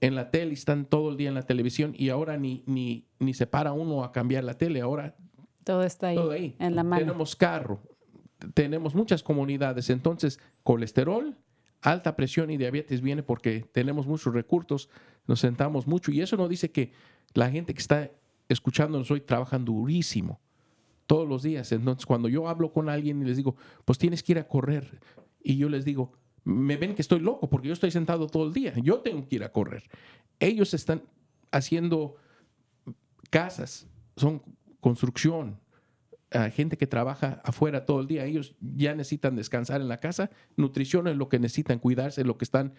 en la tele están todo el día en la televisión y ahora ni, ni, ni se para uno a cambiar la tele. Ahora todo está ahí, todo ahí. en la mano. Tenemos carro, tenemos muchas comunidades. Entonces, colesterol alta presión y diabetes viene porque tenemos muchos recursos, nos sentamos mucho y eso no dice que la gente que está escuchándonos hoy trabajan durísimo todos los días. Entonces, cuando yo hablo con alguien y les digo, pues tienes que ir a correr, y yo les digo, me ven que estoy loco porque yo estoy sentado todo el día, yo tengo que ir a correr. Ellos están haciendo casas, son construcción, gente que trabaja afuera todo el día, ellos ya necesitan descansar en la casa, nutrición es lo que necesitan, cuidarse, lo que están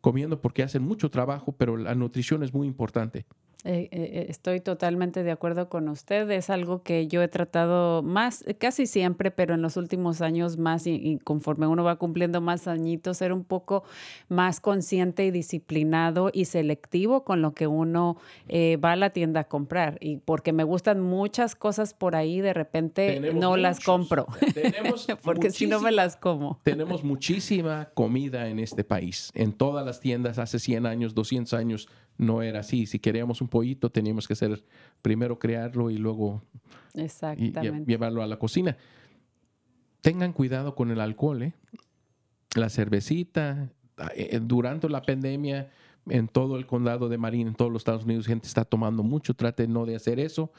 comiendo porque hacen mucho trabajo, pero la nutrición es muy importante. Eh, eh, eh, estoy totalmente de acuerdo con usted. Es algo que yo he tratado más, casi siempre, pero en los últimos años más y, conforme uno va cumpliendo más añitos, ser un poco más consciente y disciplinado y selectivo con lo que uno va a la tienda a comprar. Y porque me gustan muchas cosas por ahí, de repente no las compro. porque si no me las como. Tenemos muchísima comida en este país. En todas las tiendas hace 100 años, 200 años no era así. Si queríamos un pollito, teníamos que hacer primero crearlo y luego llevarlo a la cocina. Tengan cuidado con el alcohol, ¿eh? La cervecita, eh, durante la pandemia, en todo el condado de Marín, en todos los Estados Unidos, gente está tomando mucho. Trate no de hacer eso.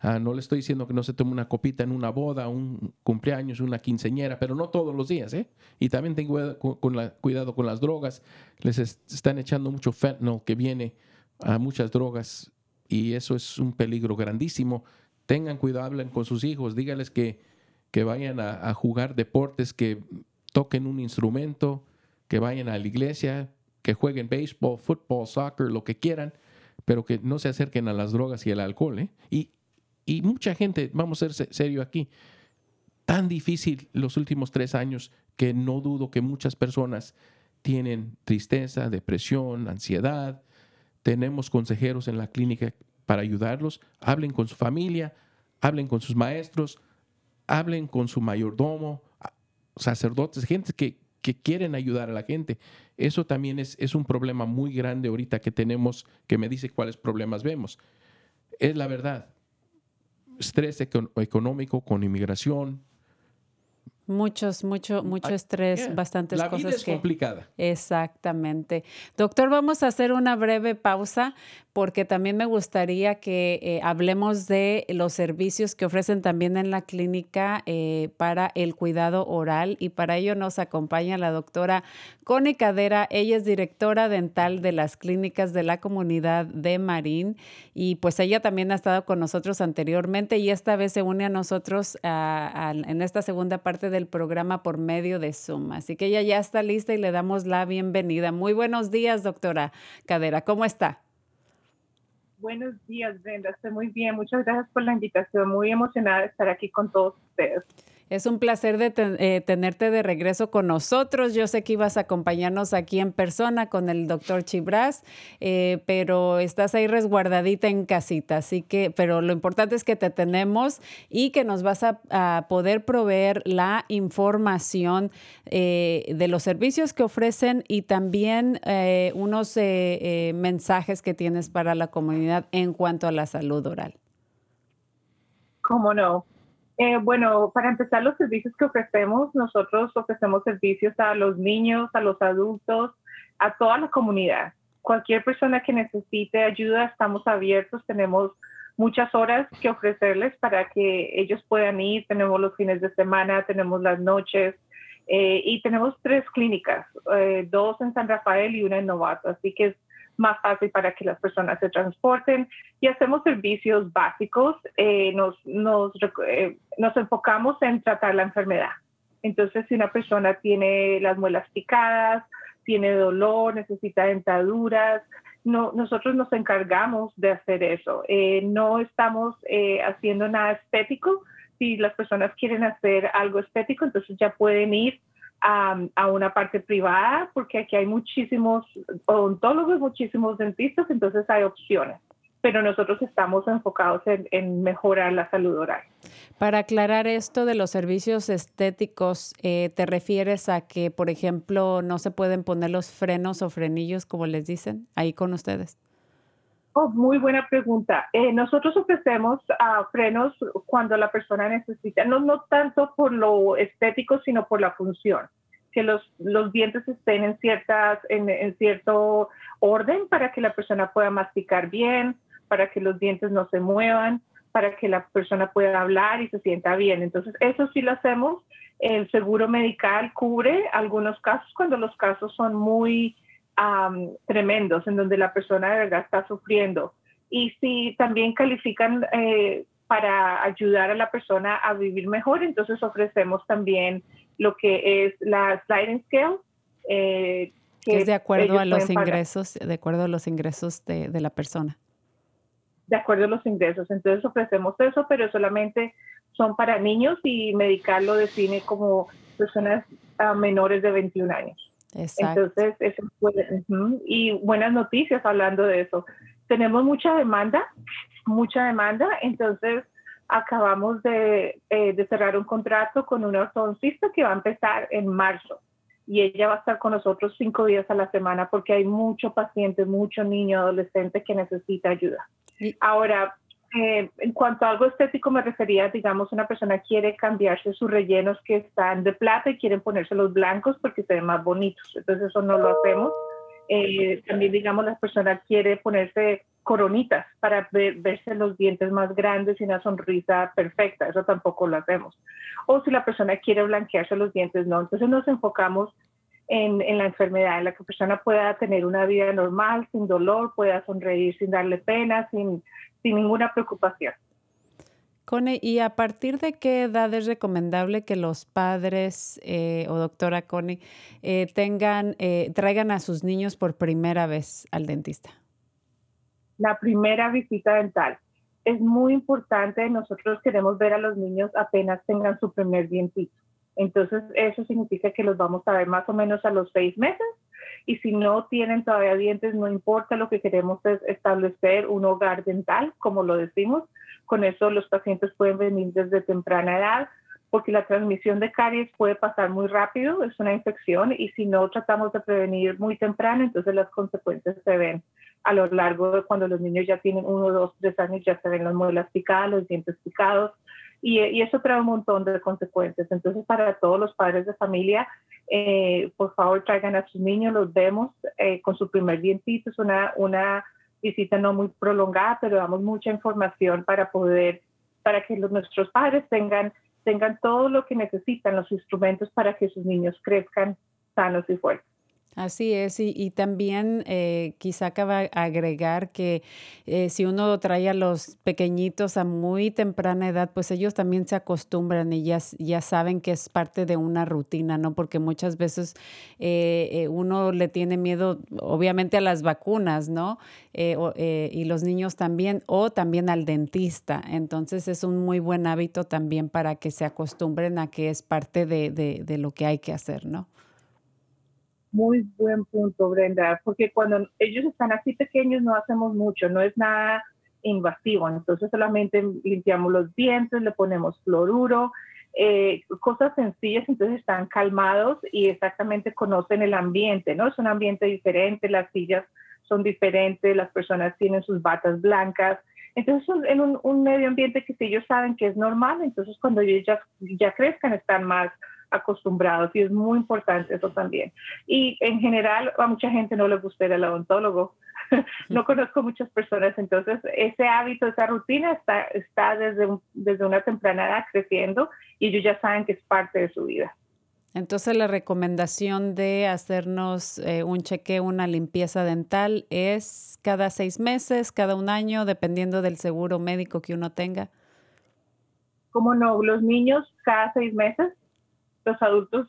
Ah, no le estoy diciendo que no se tome una copita en una boda, un cumpleaños, una quinceñera, pero no todos los días, ¿eh? Y también tengo con, la, cuidado con las drogas. Les están echando mucho fentanyl que viene a muchas drogas y eso es un peligro grandísimo. Tengan cuidado, hablen con sus hijos, díganles que, que vayan a, a jugar deportes, que toquen un instrumento, que vayan a la iglesia, que jueguen béisbol, fútbol, soccer, lo que quieran, pero que no se acerquen a las drogas y al alcohol. ¿eh? Y y mucha gente, vamos a ser serio aquí, tan difícil los últimos tres años que no dudo que muchas personas tienen tristeza, depresión, ansiedad. Tenemos consejeros en la clínica para ayudarlos. Hablen con su familia, hablen con sus maestros, hablen con su mayordomo, sacerdotes, gente que, que quieren ayudar a la gente. Eso también es, es un problema muy grande ahorita que tenemos, que me dice cuáles problemas vemos. Es la verdad estrés económico con inmigración, Muchos, mucho, mucho estrés, bastantes La cosas. Vida es complicada. Exactamente. Doctor, vamos a hacer una breve pausa porque también me gustaría que eh, hablemos de los servicios que ofrecen también en la clínica eh, para el cuidado oral y para ello nos acompaña la doctora Connie Cadera. Ella es directora dental de las clínicas de la comunidad de Marín y pues ella también ha estado con nosotros anteriormente y esta vez se une a nosotros en esta segunda parte del programa por medio de Zoom. Así que ella ya está lista y le damos la bienvenida. Muy buenos días, doctora Cadera. ¿Cómo está? Buenos días, Brenda. Estoy muy bien. Muchas gracias por la invitación. Muy emocionada de estar aquí con todos ustedes. Es un placer de eh, tenerte de regreso con nosotros. Yo sé que ibas a acompañarnos aquí en persona con el doctor Chibras, eh, pero estás ahí resguardadita en casita. Así que, pero lo importante es que te tenemos y que nos vas a, poder proveer la información eh, de los servicios que ofrecen y también unos mensajes que tienes para la comunidad en cuanto a la salud oral. ¿Cómo no? Eh, bueno, para empezar, los servicios que ofrecemos, nosotros ofrecemos servicios a los niños, a los adultos, a toda la comunidad. Cualquier persona que necesite ayuda, estamos abiertos, tenemos muchas horas que ofrecerles para que ellos puedan ir. Tenemos los fines de semana, tenemos las noches eh, y tenemos tres clínicas, eh, dos en San Rafael y una en Novato. Así que más fácil para que las personas se transporten y hacemos servicios básicos. Eh, nos, nos, eh, nos enfocamos en tratar la enfermedad. Entonces, si una persona tiene las muelas picadas, tiene dolor, necesita dentaduras, no, nosotros nos encargamos de hacer eso. Eh, no estamos haciendo nada estético. Si las personas quieren hacer algo estético, entonces ya pueden ir a, una parte privada, porque aquí hay muchísimos odontólogos, muchísimos dentistas, entonces hay opciones. Pero nosotros estamos enfocados en, mejorar la salud oral. Para aclarar esto de los servicios estéticos, eh, ¿te refieres a que, por ejemplo, no se pueden poner los frenos o frenillos, como les dicen, ahí con ustedes? Oh, muy buena pregunta. Eh, nosotros ofrecemos uh, frenos cuando la persona necesita, no, no tanto por lo estético, sino por la función. Que los, los dientes estén en, ciertas, en, en, cierto orden para que la persona pueda masticar bien, para que los dientes no se muevan, para que la persona pueda hablar y se sienta bien. Entonces, eso sí lo hacemos. El seguro medical cubre algunos casos cuando los casos son muy tremendos en donde la persona de verdad está sufriendo. Y si también califican eh, para ayudar a la persona a vivir mejor, entonces ofrecemos también lo que es la sliding scale. Eh, que es de acuerdo a los ingresos, de acuerdo a los ingresos de, de, la persona. De acuerdo a los ingresos. Entonces ofrecemos eso, pero solamente son para niños y Medical lo define como personas ah, menores de 21 años. Entonces, eso y buenas noticias hablando de eso. Tenemos mucha demanda, mucha demanda, entonces acabamos de, eh, de cerrar un contrato con una ortodoncista que va a empezar en marzo y ella va a estar con nosotros cinco días a la semana porque hay mucho paciente, mucho niño, adolescente que necesita ayuda. Ahora, eh, en cuanto a algo estético me refería, digamos, una persona quiere cambiarse sus rellenos que están de plata y quieren ponerse los blancos porque se ven más bonitos. Entonces eso no lo hacemos. Eh, también, digamos, la persona quiere ponerse coronitas para verse los dientes más grandes y una sonrisa perfecta. Eso tampoco lo hacemos. O si la persona quiere blanquearse los dientes, no. Entonces nos enfocamos en, en, la enfermedad, en la que la persona pueda tener una vida normal, sin dolor, pueda sonreír sin darle pena, sin, sin ninguna preocupación. Cone, ¿y a partir de qué edad es recomendable que los padres eh, o doctora Cone eh, tengan, eh, traigan a sus niños por primera vez al dentista? La primera visita dental. Es muy importante, nosotros queremos ver a los niños apenas tengan su primer dientito. Entonces, eso significa que los vamos a ver más o menos a los seis meses. Y si no tienen todavía dientes, no importa, lo que queremos es establecer un hogar dental, como lo decimos, con eso los pacientes pueden venir desde temprana edad porque la transmisión de caries puede pasar muy rápido, es una infección y si no tratamos de prevenir muy temprano, entonces las consecuencias se ven a lo largo de cuando los niños ya tienen uno, dos, tres años, ya se ven las muelas picadas, los dientes picados y, eso trae un montón de consecuencias. Entonces para todos los padres de familia, eh, por favor traigan a sus niños, los vemos eh, con su primer dientito, es una, una visita no muy prolongada, pero damos mucha información para poder, para que nuestros padres tengan, tengan todo lo que necesitan, los instrumentos para que sus niños crezcan sanos y fuertes. Así es, y, también eh, quizá acaba agregar que eh, si uno trae a los pequeñitos a muy temprana edad, pues ellos también se acostumbran y ya, ya saben que es parte de una rutina, ¿no? Porque muchas veces eh, uno le tiene miedo, obviamente, a las vacunas, ¿no? y los niños también, o también al dentista. Entonces es un muy buen hábito también para que se acostumbren a que es parte de, de lo que hay que hacer, ¿no? Muy buen punto, Brenda, porque cuando ellos están así pequeños no hacemos mucho, no es nada invasivo, entonces solamente limpiamos los dientes, le ponemos fluoruro, eh, cosas sencillas, entonces están calmados y exactamente conocen el ambiente, ¿no? Es un ambiente diferente, las sillas son diferentes, las personas tienen sus batas blancas, entonces en un, un medio ambiente que si ellos saben que es normal, entonces cuando ellos ya, ya crezcan están más acostumbrados y es muy importante eso también. Y en general a mucha gente no le gusta ir al odontólogo. no conozco muchas personas, entonces ese hábito, esa rutina está, está desde, desde una temprana edad creciendo y ellos ya saben que es parte de su vida. Entonces la recomendación de hacernos eh, un chequeo, una limpieza dental es cada seis meses, cada un año, dependiendo del seguro médico que uno tenga. ¿Cómo no? Los niños cada seis meses los adultos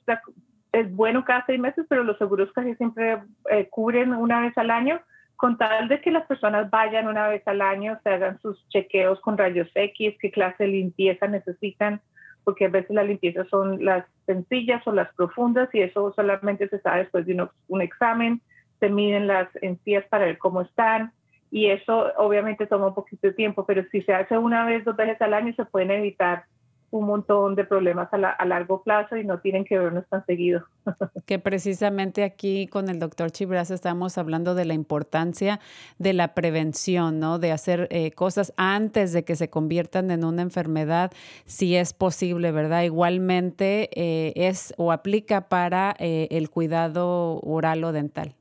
es bueno cada seis meses, pero los seguros casi siempre eh, cubren una vez al año, con tal de que las personas vayan una vez al año, se hagan sus chequeos con rayos X, qué clase de limpieza necesitan, porque a veces las limpiezas son las sencillas o las profundas y eso solamente se sabe después de un examen, se miden las encías para ver cómo están y eso obviamente toma un poquito de tiempo, pero si se hace una vez, dos veces al año se pueden evitar un montón de problemas a, largo plazo y no tienen que vernos tan seguido. Que precisamente aquí con el doctor Chibras estamos hablando de la importancia de la prevención, ¿no? De hacer eh, cosas antes de que se conviertan en una enfermedad, si es posible, ¿verdad? Igualmente eh, es o aplica para eh, el cuidado oral o dental.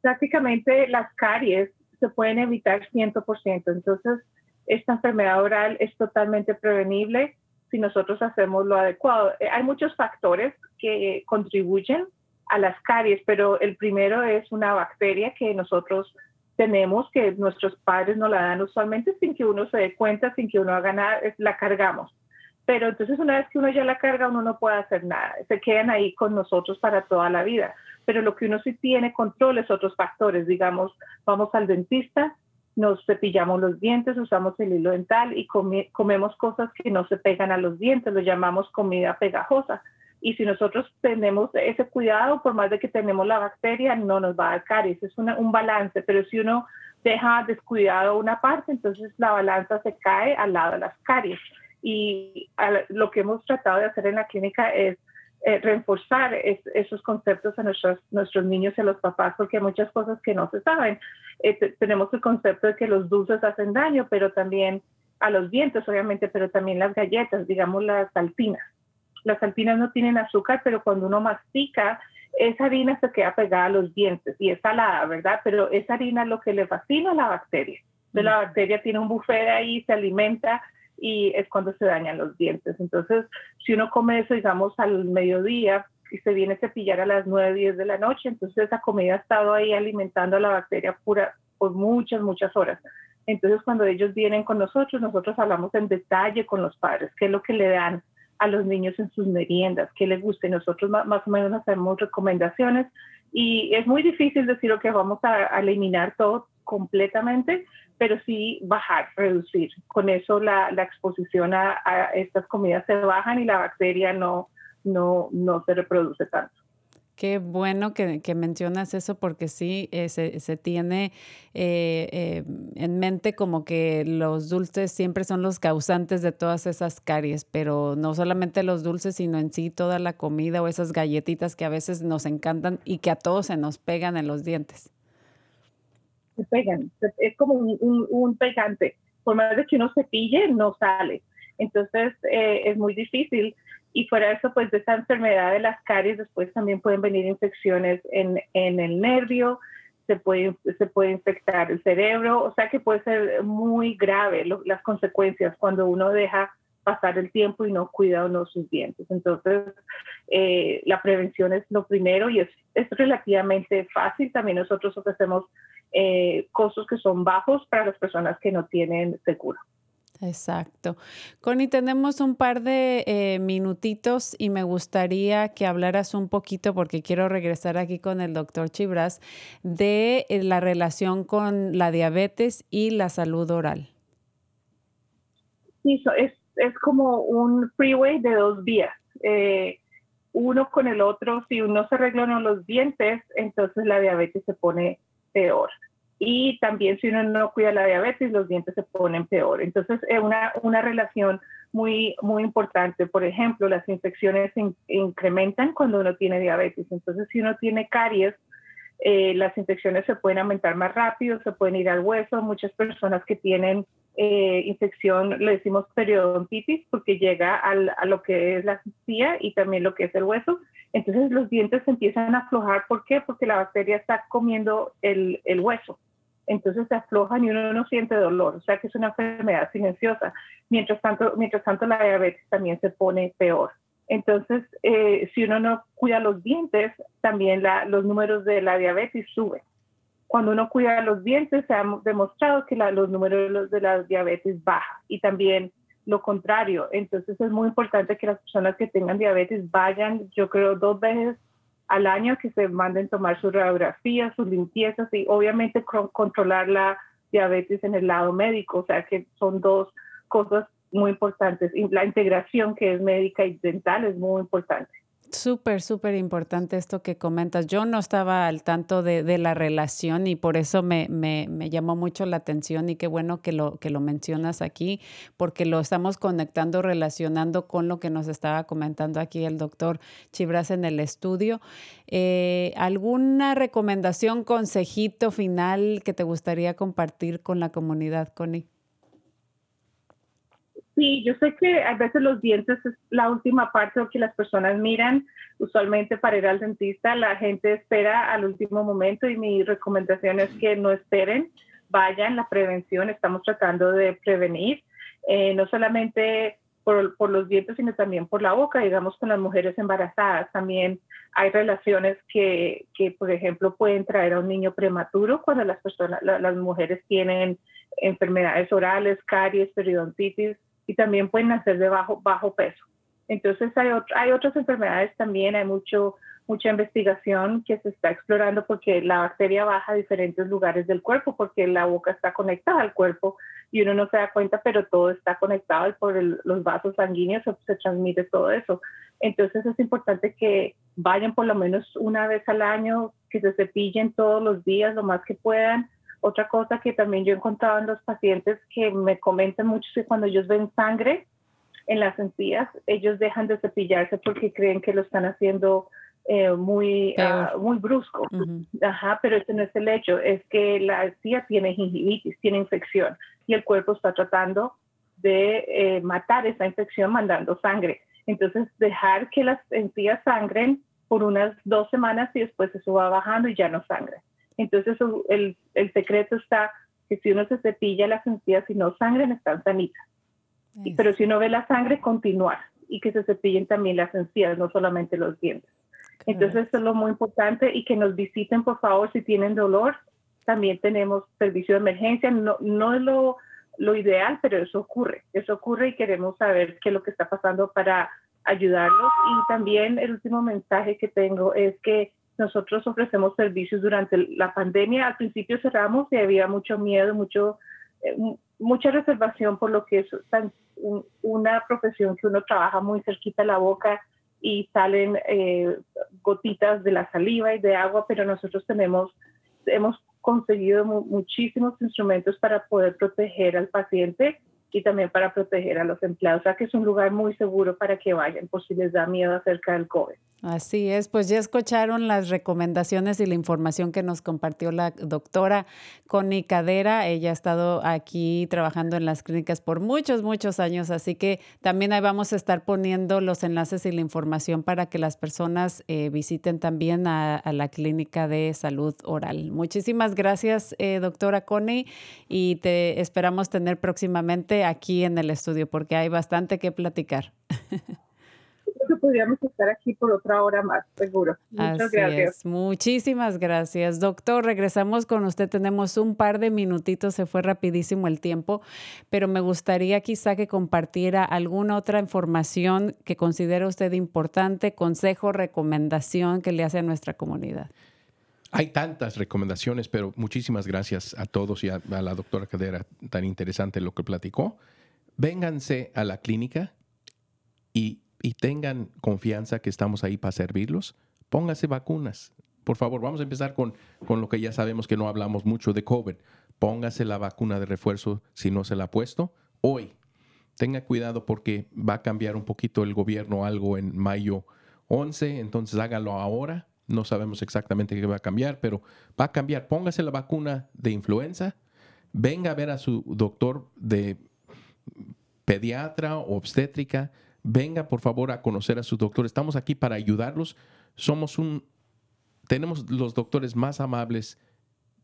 Prácticamente las caries se pueden evitar 100%. Entonces, esta enfermedad oral es totalmente prevenible si nosotros hacemos lo adecuado. Eh, hay muchos factores que contribuyen a las caries, pero el primero es una bacteria que nosotros tenemos, que nuestros padres nos la dan usualmente sin que uno se dé cuenta, sin que uno haga nada, la cargamos. Pero entonces una vez que uno ya la carga, uno no puede hacer nada, se quedan ahí con nosotros para toda la vida. Pero lo que uno sí tiene control es otros factores, digamos, vamos al dentista, nos cepillamos los dientes, usamos el hilo dental y comemos cosas que no se pegan a los dientes, lo llamamos comida pegajosa. Y si nosotros tenemos ese cuidado, por más de que tenemos la bacteria, no nos va a dar caries. Es un balance, pero si uno deja descuidado una parte, entonces la balanza se cae al lado de las caries. Y lo que hemos tratado de hacer en la clínica es eh, reforzar esos conceptos a nuestros, nuestros niños y a los papás, porque hay muchas cosas que no se saben. Eh, tenemos el concepto de que los dulces hacen daño, pero también a los dientes, obviamente, pero también las galletas, digamos las saltinas. Las saltinas no tienen azúcar, pero cuando uno mastica esa harina se queda pegada a los dientes y es salada, ¿verdad? Pero esa harina es lo que le fascina a la bacteria. Entonces, la bacteria tiene un buffet ahí, se alimenta y es cuando se dañan los dientes. Entonces, si uno come eso, digamos, al mediodía y se viene a cepillar a las 9, 10 de la noche, entonces esa comida ha estado ahí alimentando a la bacteria pura por muchas, muchas horas. Entonces, cuando ellos vienen con nosotros, nosotros hablamos en detalle con los padres, qué es lo que le dan a los niños en sus meriendas, qué les gusta. Nosotros más o menos hacemos recomendaciones y es muy difícil decir que vamos a, eliminar todo completamente, pero sí bajar, reducir. Con eso la, exposición a, a, estas comidas se bajan y la bacteria no, no, no se reproduce tanto. Qué bueno que, mencionas eso porque sí, eh, se, tiene eh, eh, en mente como que los dulces siempre son los causantes de todas esas caries, pero no solamente los dulces, sino en sí toda la comida o esas galletitas que a veces nos encantan y que a todos se nos pegan en los dientes. Se pegan, es como un, pegante. Por más de que uno se pille, no sale. Entonces es muy difícil y fuera de eso, pues de esta enfermedad de las caries, después también pueden venir infecciones en, en el nervio, se puede, se puede infectar el cerebro, o sea que puede ser muy grave las consecuencias cuando uno deja pasar el tiempo y no cuida uno sus dientes. Entonces, eh, la prevención es lo primero y es, es relativamente fácil. También nosotros ofrecemos eh, costos que son bajos para las personas que no tienen seguro. Exacto. Connie, tenemos un par de eh, minutitos y me gustaría que hablaras un poquito, porque quiero regresar aquí con el doctor Chibras, de eh, la relación con la diabetes y la salud oral. Sí, es, es como un freeway de dos vías. Eh, uno con el otro, si uno se arregla los dientes, entonces la diabetes se pone peor y también si uno no cuida la diabetes, los dientes se ponen peor. Entonces, es una, una relación muy, muy importante. Por ejemplo, las infecciones incrementan cuando uno tiene diabetes. Entonces, si uno tiene caries, eh, las infecciones se pueden aumentar más rápido, se pueden ir al hueso. Muchas personas que tienen eh, infección, le decimos periodontitis, porque llega al, a lo que es la cistía y también lo que es el hueso. Entonces los dientes se empiezan a aflojar. ¿Por qué? Porque la bacteria está comiendo el, hueso entonces se aflojan y uno no siente dolor, o sea que es una enfermedad silenciosa. Mientras tanto, mientras tanto la diabetes también se pone peor. Entonces, eh, si uno no cuida los dientes, también los números de la diabetes suben. Cuando uno cuida los dientes, se ha demostrado que los números de la diabetes bajan y también lo contrario. Entonces, es muy importante que las personas que tengan diabetes vayan, yo creo, dos veces al año que se manden tomar su radiografía, sus limpiezas y obviamente controlar la diabetes en el lado médico, o sea que son dos cosas muy importantes. Y la integración que es médica y dental es muy importante. Súper, súper importante esto que comentas. Yo no estaba al tanto de, la relación y por eso me, me, me, llamó mucho la atención y qué bueno que lo, que lo mencionas aquí, porque lo estamos conectando, relacionando con lo que nos estaba comentando aquí el doctor Chibras en el estudio. Eh, ¿Alguna recomendación, consejito final que te gustaría compartir con la comunidad, Connie? Sí, yo sé que a veces los dientes es la última parte que las personas miran. Usualmente para ir al dentista la gente espera al último momento y mi recomendación es que no esperen, vayan, la prevención, estamos tratando de prevenir, eh, no solamente por, por, los dientes, sino también por la boca, digamos, con las mujeres embarazadas. También hay relaciones que, que por ejemplo, pueden traer a un niño prematuro cuando las personas, las mujeres tienen enfermedades orales, caries, periodontitis, y también pueden nacer de bajo, bajo peso. Entonces hay, hay otras enfermedades también, hay mucho, mucha investigación que se está explorando porque la bacteria baja a diferentes lugares del cuerpo, porque la boca está conectada al cuerpo y uno no se da cuenta, pero todo está conectado por los vasos sanguíneos se, se, transmite todo eso. Entonces es importante que vayan por lo menos una vez al año, que se cepillen todos los días lo más que puedan, otra cosa que también yo he encontrado en los pacientes que me comentan mucho es que cuando ellos ven sangre en las encías, ellos dejan de cepillarse porque creen que lo están haciendo eh, muy, ah, muy brusco. Ajá, pero ese no es el hecho, es que la encía tiene gingivitis, tiene infección y el cuerpo está tratando de eh, matar esa infección mandando sangre. Entonces, dejar que las encías sangren por unas dos semanas y después eso va bajando y ya no sangra. Entonces el, el secreto está que si uno se cepilla las encías y no sangran, están sanitas. Pero si uno ve la sangre, continuar y que se cepillen también las encías, no solamente los dientes. Entonces, eso es lo muy importante y que nos visiten, por favor, si tienen dolor. También tenemos servicio de emergencia. No, no es lo, lo ideal, pero eso ocurre. Eso ocurre y queremos saber qué es lo que está pasando para ayudarlos. Y también el último mensaje que tengo es que nosotros ofrecemos servicios durante la pandemia. Al principio cerramos y había mucho miedo, mucho, eh, mucha reservación por lo que es una profesión que uno trabaja muy cerquita la boca y salen eh, gotitas de la saliva y de agua, pero nosotros tenemos, hemos conseguido muchísimos instrumentos para poder proteger al paciente y también para proteger a los empleados. O sea que es un lugar muy seguro para que vayan por si les da miedo acerca del COVID. Así es, pues ya escucharon las recomendaciones y la información que nos compartió la doctora Connie Cadera. Ella ha estado aquí trabajando en las clínicas por muchos, muchos años, así que también ahí vamos a estar poniendo los enlaces y la información para que las personas eh, visiten también a, la clínica de salud oral. Muchísimas gracias, eh, doctora Connie, y te esperamos tener próximamente aquí en el estudio porque hay bastante que platicar. que podríamos estar aquí por otra hora más, seguro. Muchas gracias. Muchísimas gracias. Doctor, regresamos con usted. Tenemos un par de minutitos, se fue rapidísimo el tiempo, pero me gustaría quizá que compartiera alguna otra información que considere usted importante, consejo, recomendación que le hace a nuestra comunidad. Hay tantas recomendaciones, pero muchísimas gracias a todos y a, la doctora Cadera, tan interesante lo que platicó. Vénganse a la clínica y y tengan confianza que estamos ahí para servirlos, póngase vacunas. Por favor, vamos a empezar con, con lo que ya sabemos que no hablamos mucho de COVID. Póngase la vacuna de refuerzo si no se la ha puesto hoy. Tenga cuidado porque va a cambiar un poquito el gobierno algo en mayo 11, entonces hágalo ahora. No sabemos exactamente qué va a cambiar, pero va a cambiar. Póngase la vacuna de influenza, venga a ver a su doctor de pediatra o obstétrica, venga por favor a conocer a su doctor. Estamos aquí para ayudarlos. Somos un, tenemos los doctores más amables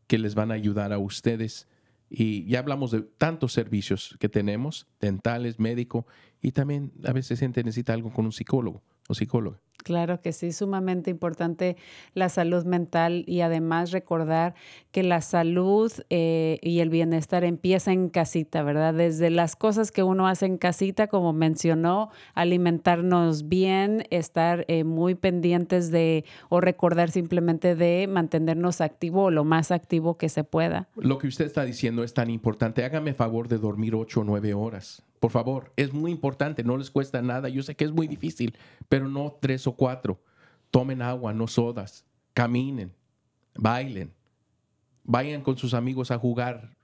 que les van a ayudar a ustedes. Y ya hablamos de tantos servicios que tenemos, dentales, médico, y también a veces gente necesita algo con un psicólogo o psicóloga. Claro que sí, sumamente importante la salud mental y además recordar que la salud eh, y el bienestar empieza en casita, ¿verdad? Desde las cosas que uno hace en casita, como mencionó, alimentarnos bien, estar eh, muy pendientes de o recordar simplemente de mantenernos activo o lo más activo que se pueda. Lo que usted está diciendo es tan importante. Hágame favor de dormir ocho o nueve horas. Por favor, es muy importante, no les cuesta nada. Yo sé que es muy difícil, pero no tres o cuatro. Tomen agua, no sodas. Caminen, bailen, vayan con sus amigos a jugar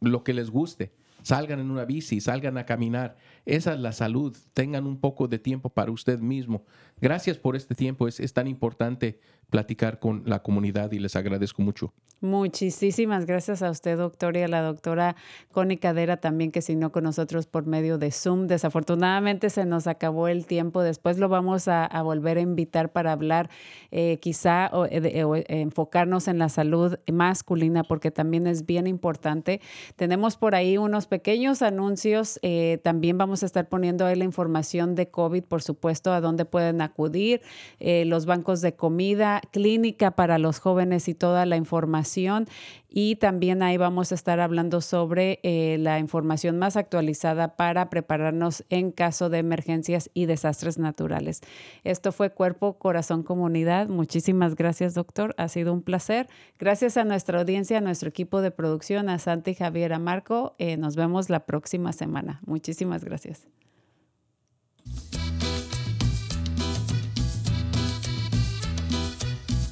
lo que les guste. Salgan en una bici, salgan a caminar. Esa es la salud. Tengan un poco de tiempo para usted mismo. Gracias por este tiempo. Es, es tan importante platicar con la comunidad y les agradezco mucho. Muchísimas gracias a usted, doctor, y a la doctora Connie Cadera también, que siguió con nosotros por medio de Zoom. Desafortunadamente se nos acabó el tiempo. Después lo vamos a, volver a invitar para hablar, eh, quizá o, eh, enfocarnos en la salud masculina, porque también es bien importante. Tenemos por ahí unos pequeños anuncios. Eh, también vamos a estar poniendo ahí la información de COVID, por supuesto, a dónde pueden acudir, los bancos de comida, clínica para los jóvenes y toda la información. Y también ahí vamos a estar hablando sobre eh, la información más actualizada para prepararnos en caso de emergencias y desastres naturales. Esto fue Cuerpo, Corazón, Comunidad. Muchísimas gracias, doctor. Ha sido un placer. Gracias a nuestra audiencia, a nuestro equipo de producción, a Santi, Javier, a Marco. Eh, nos vemos la próxima semana. Muchísimas gracias.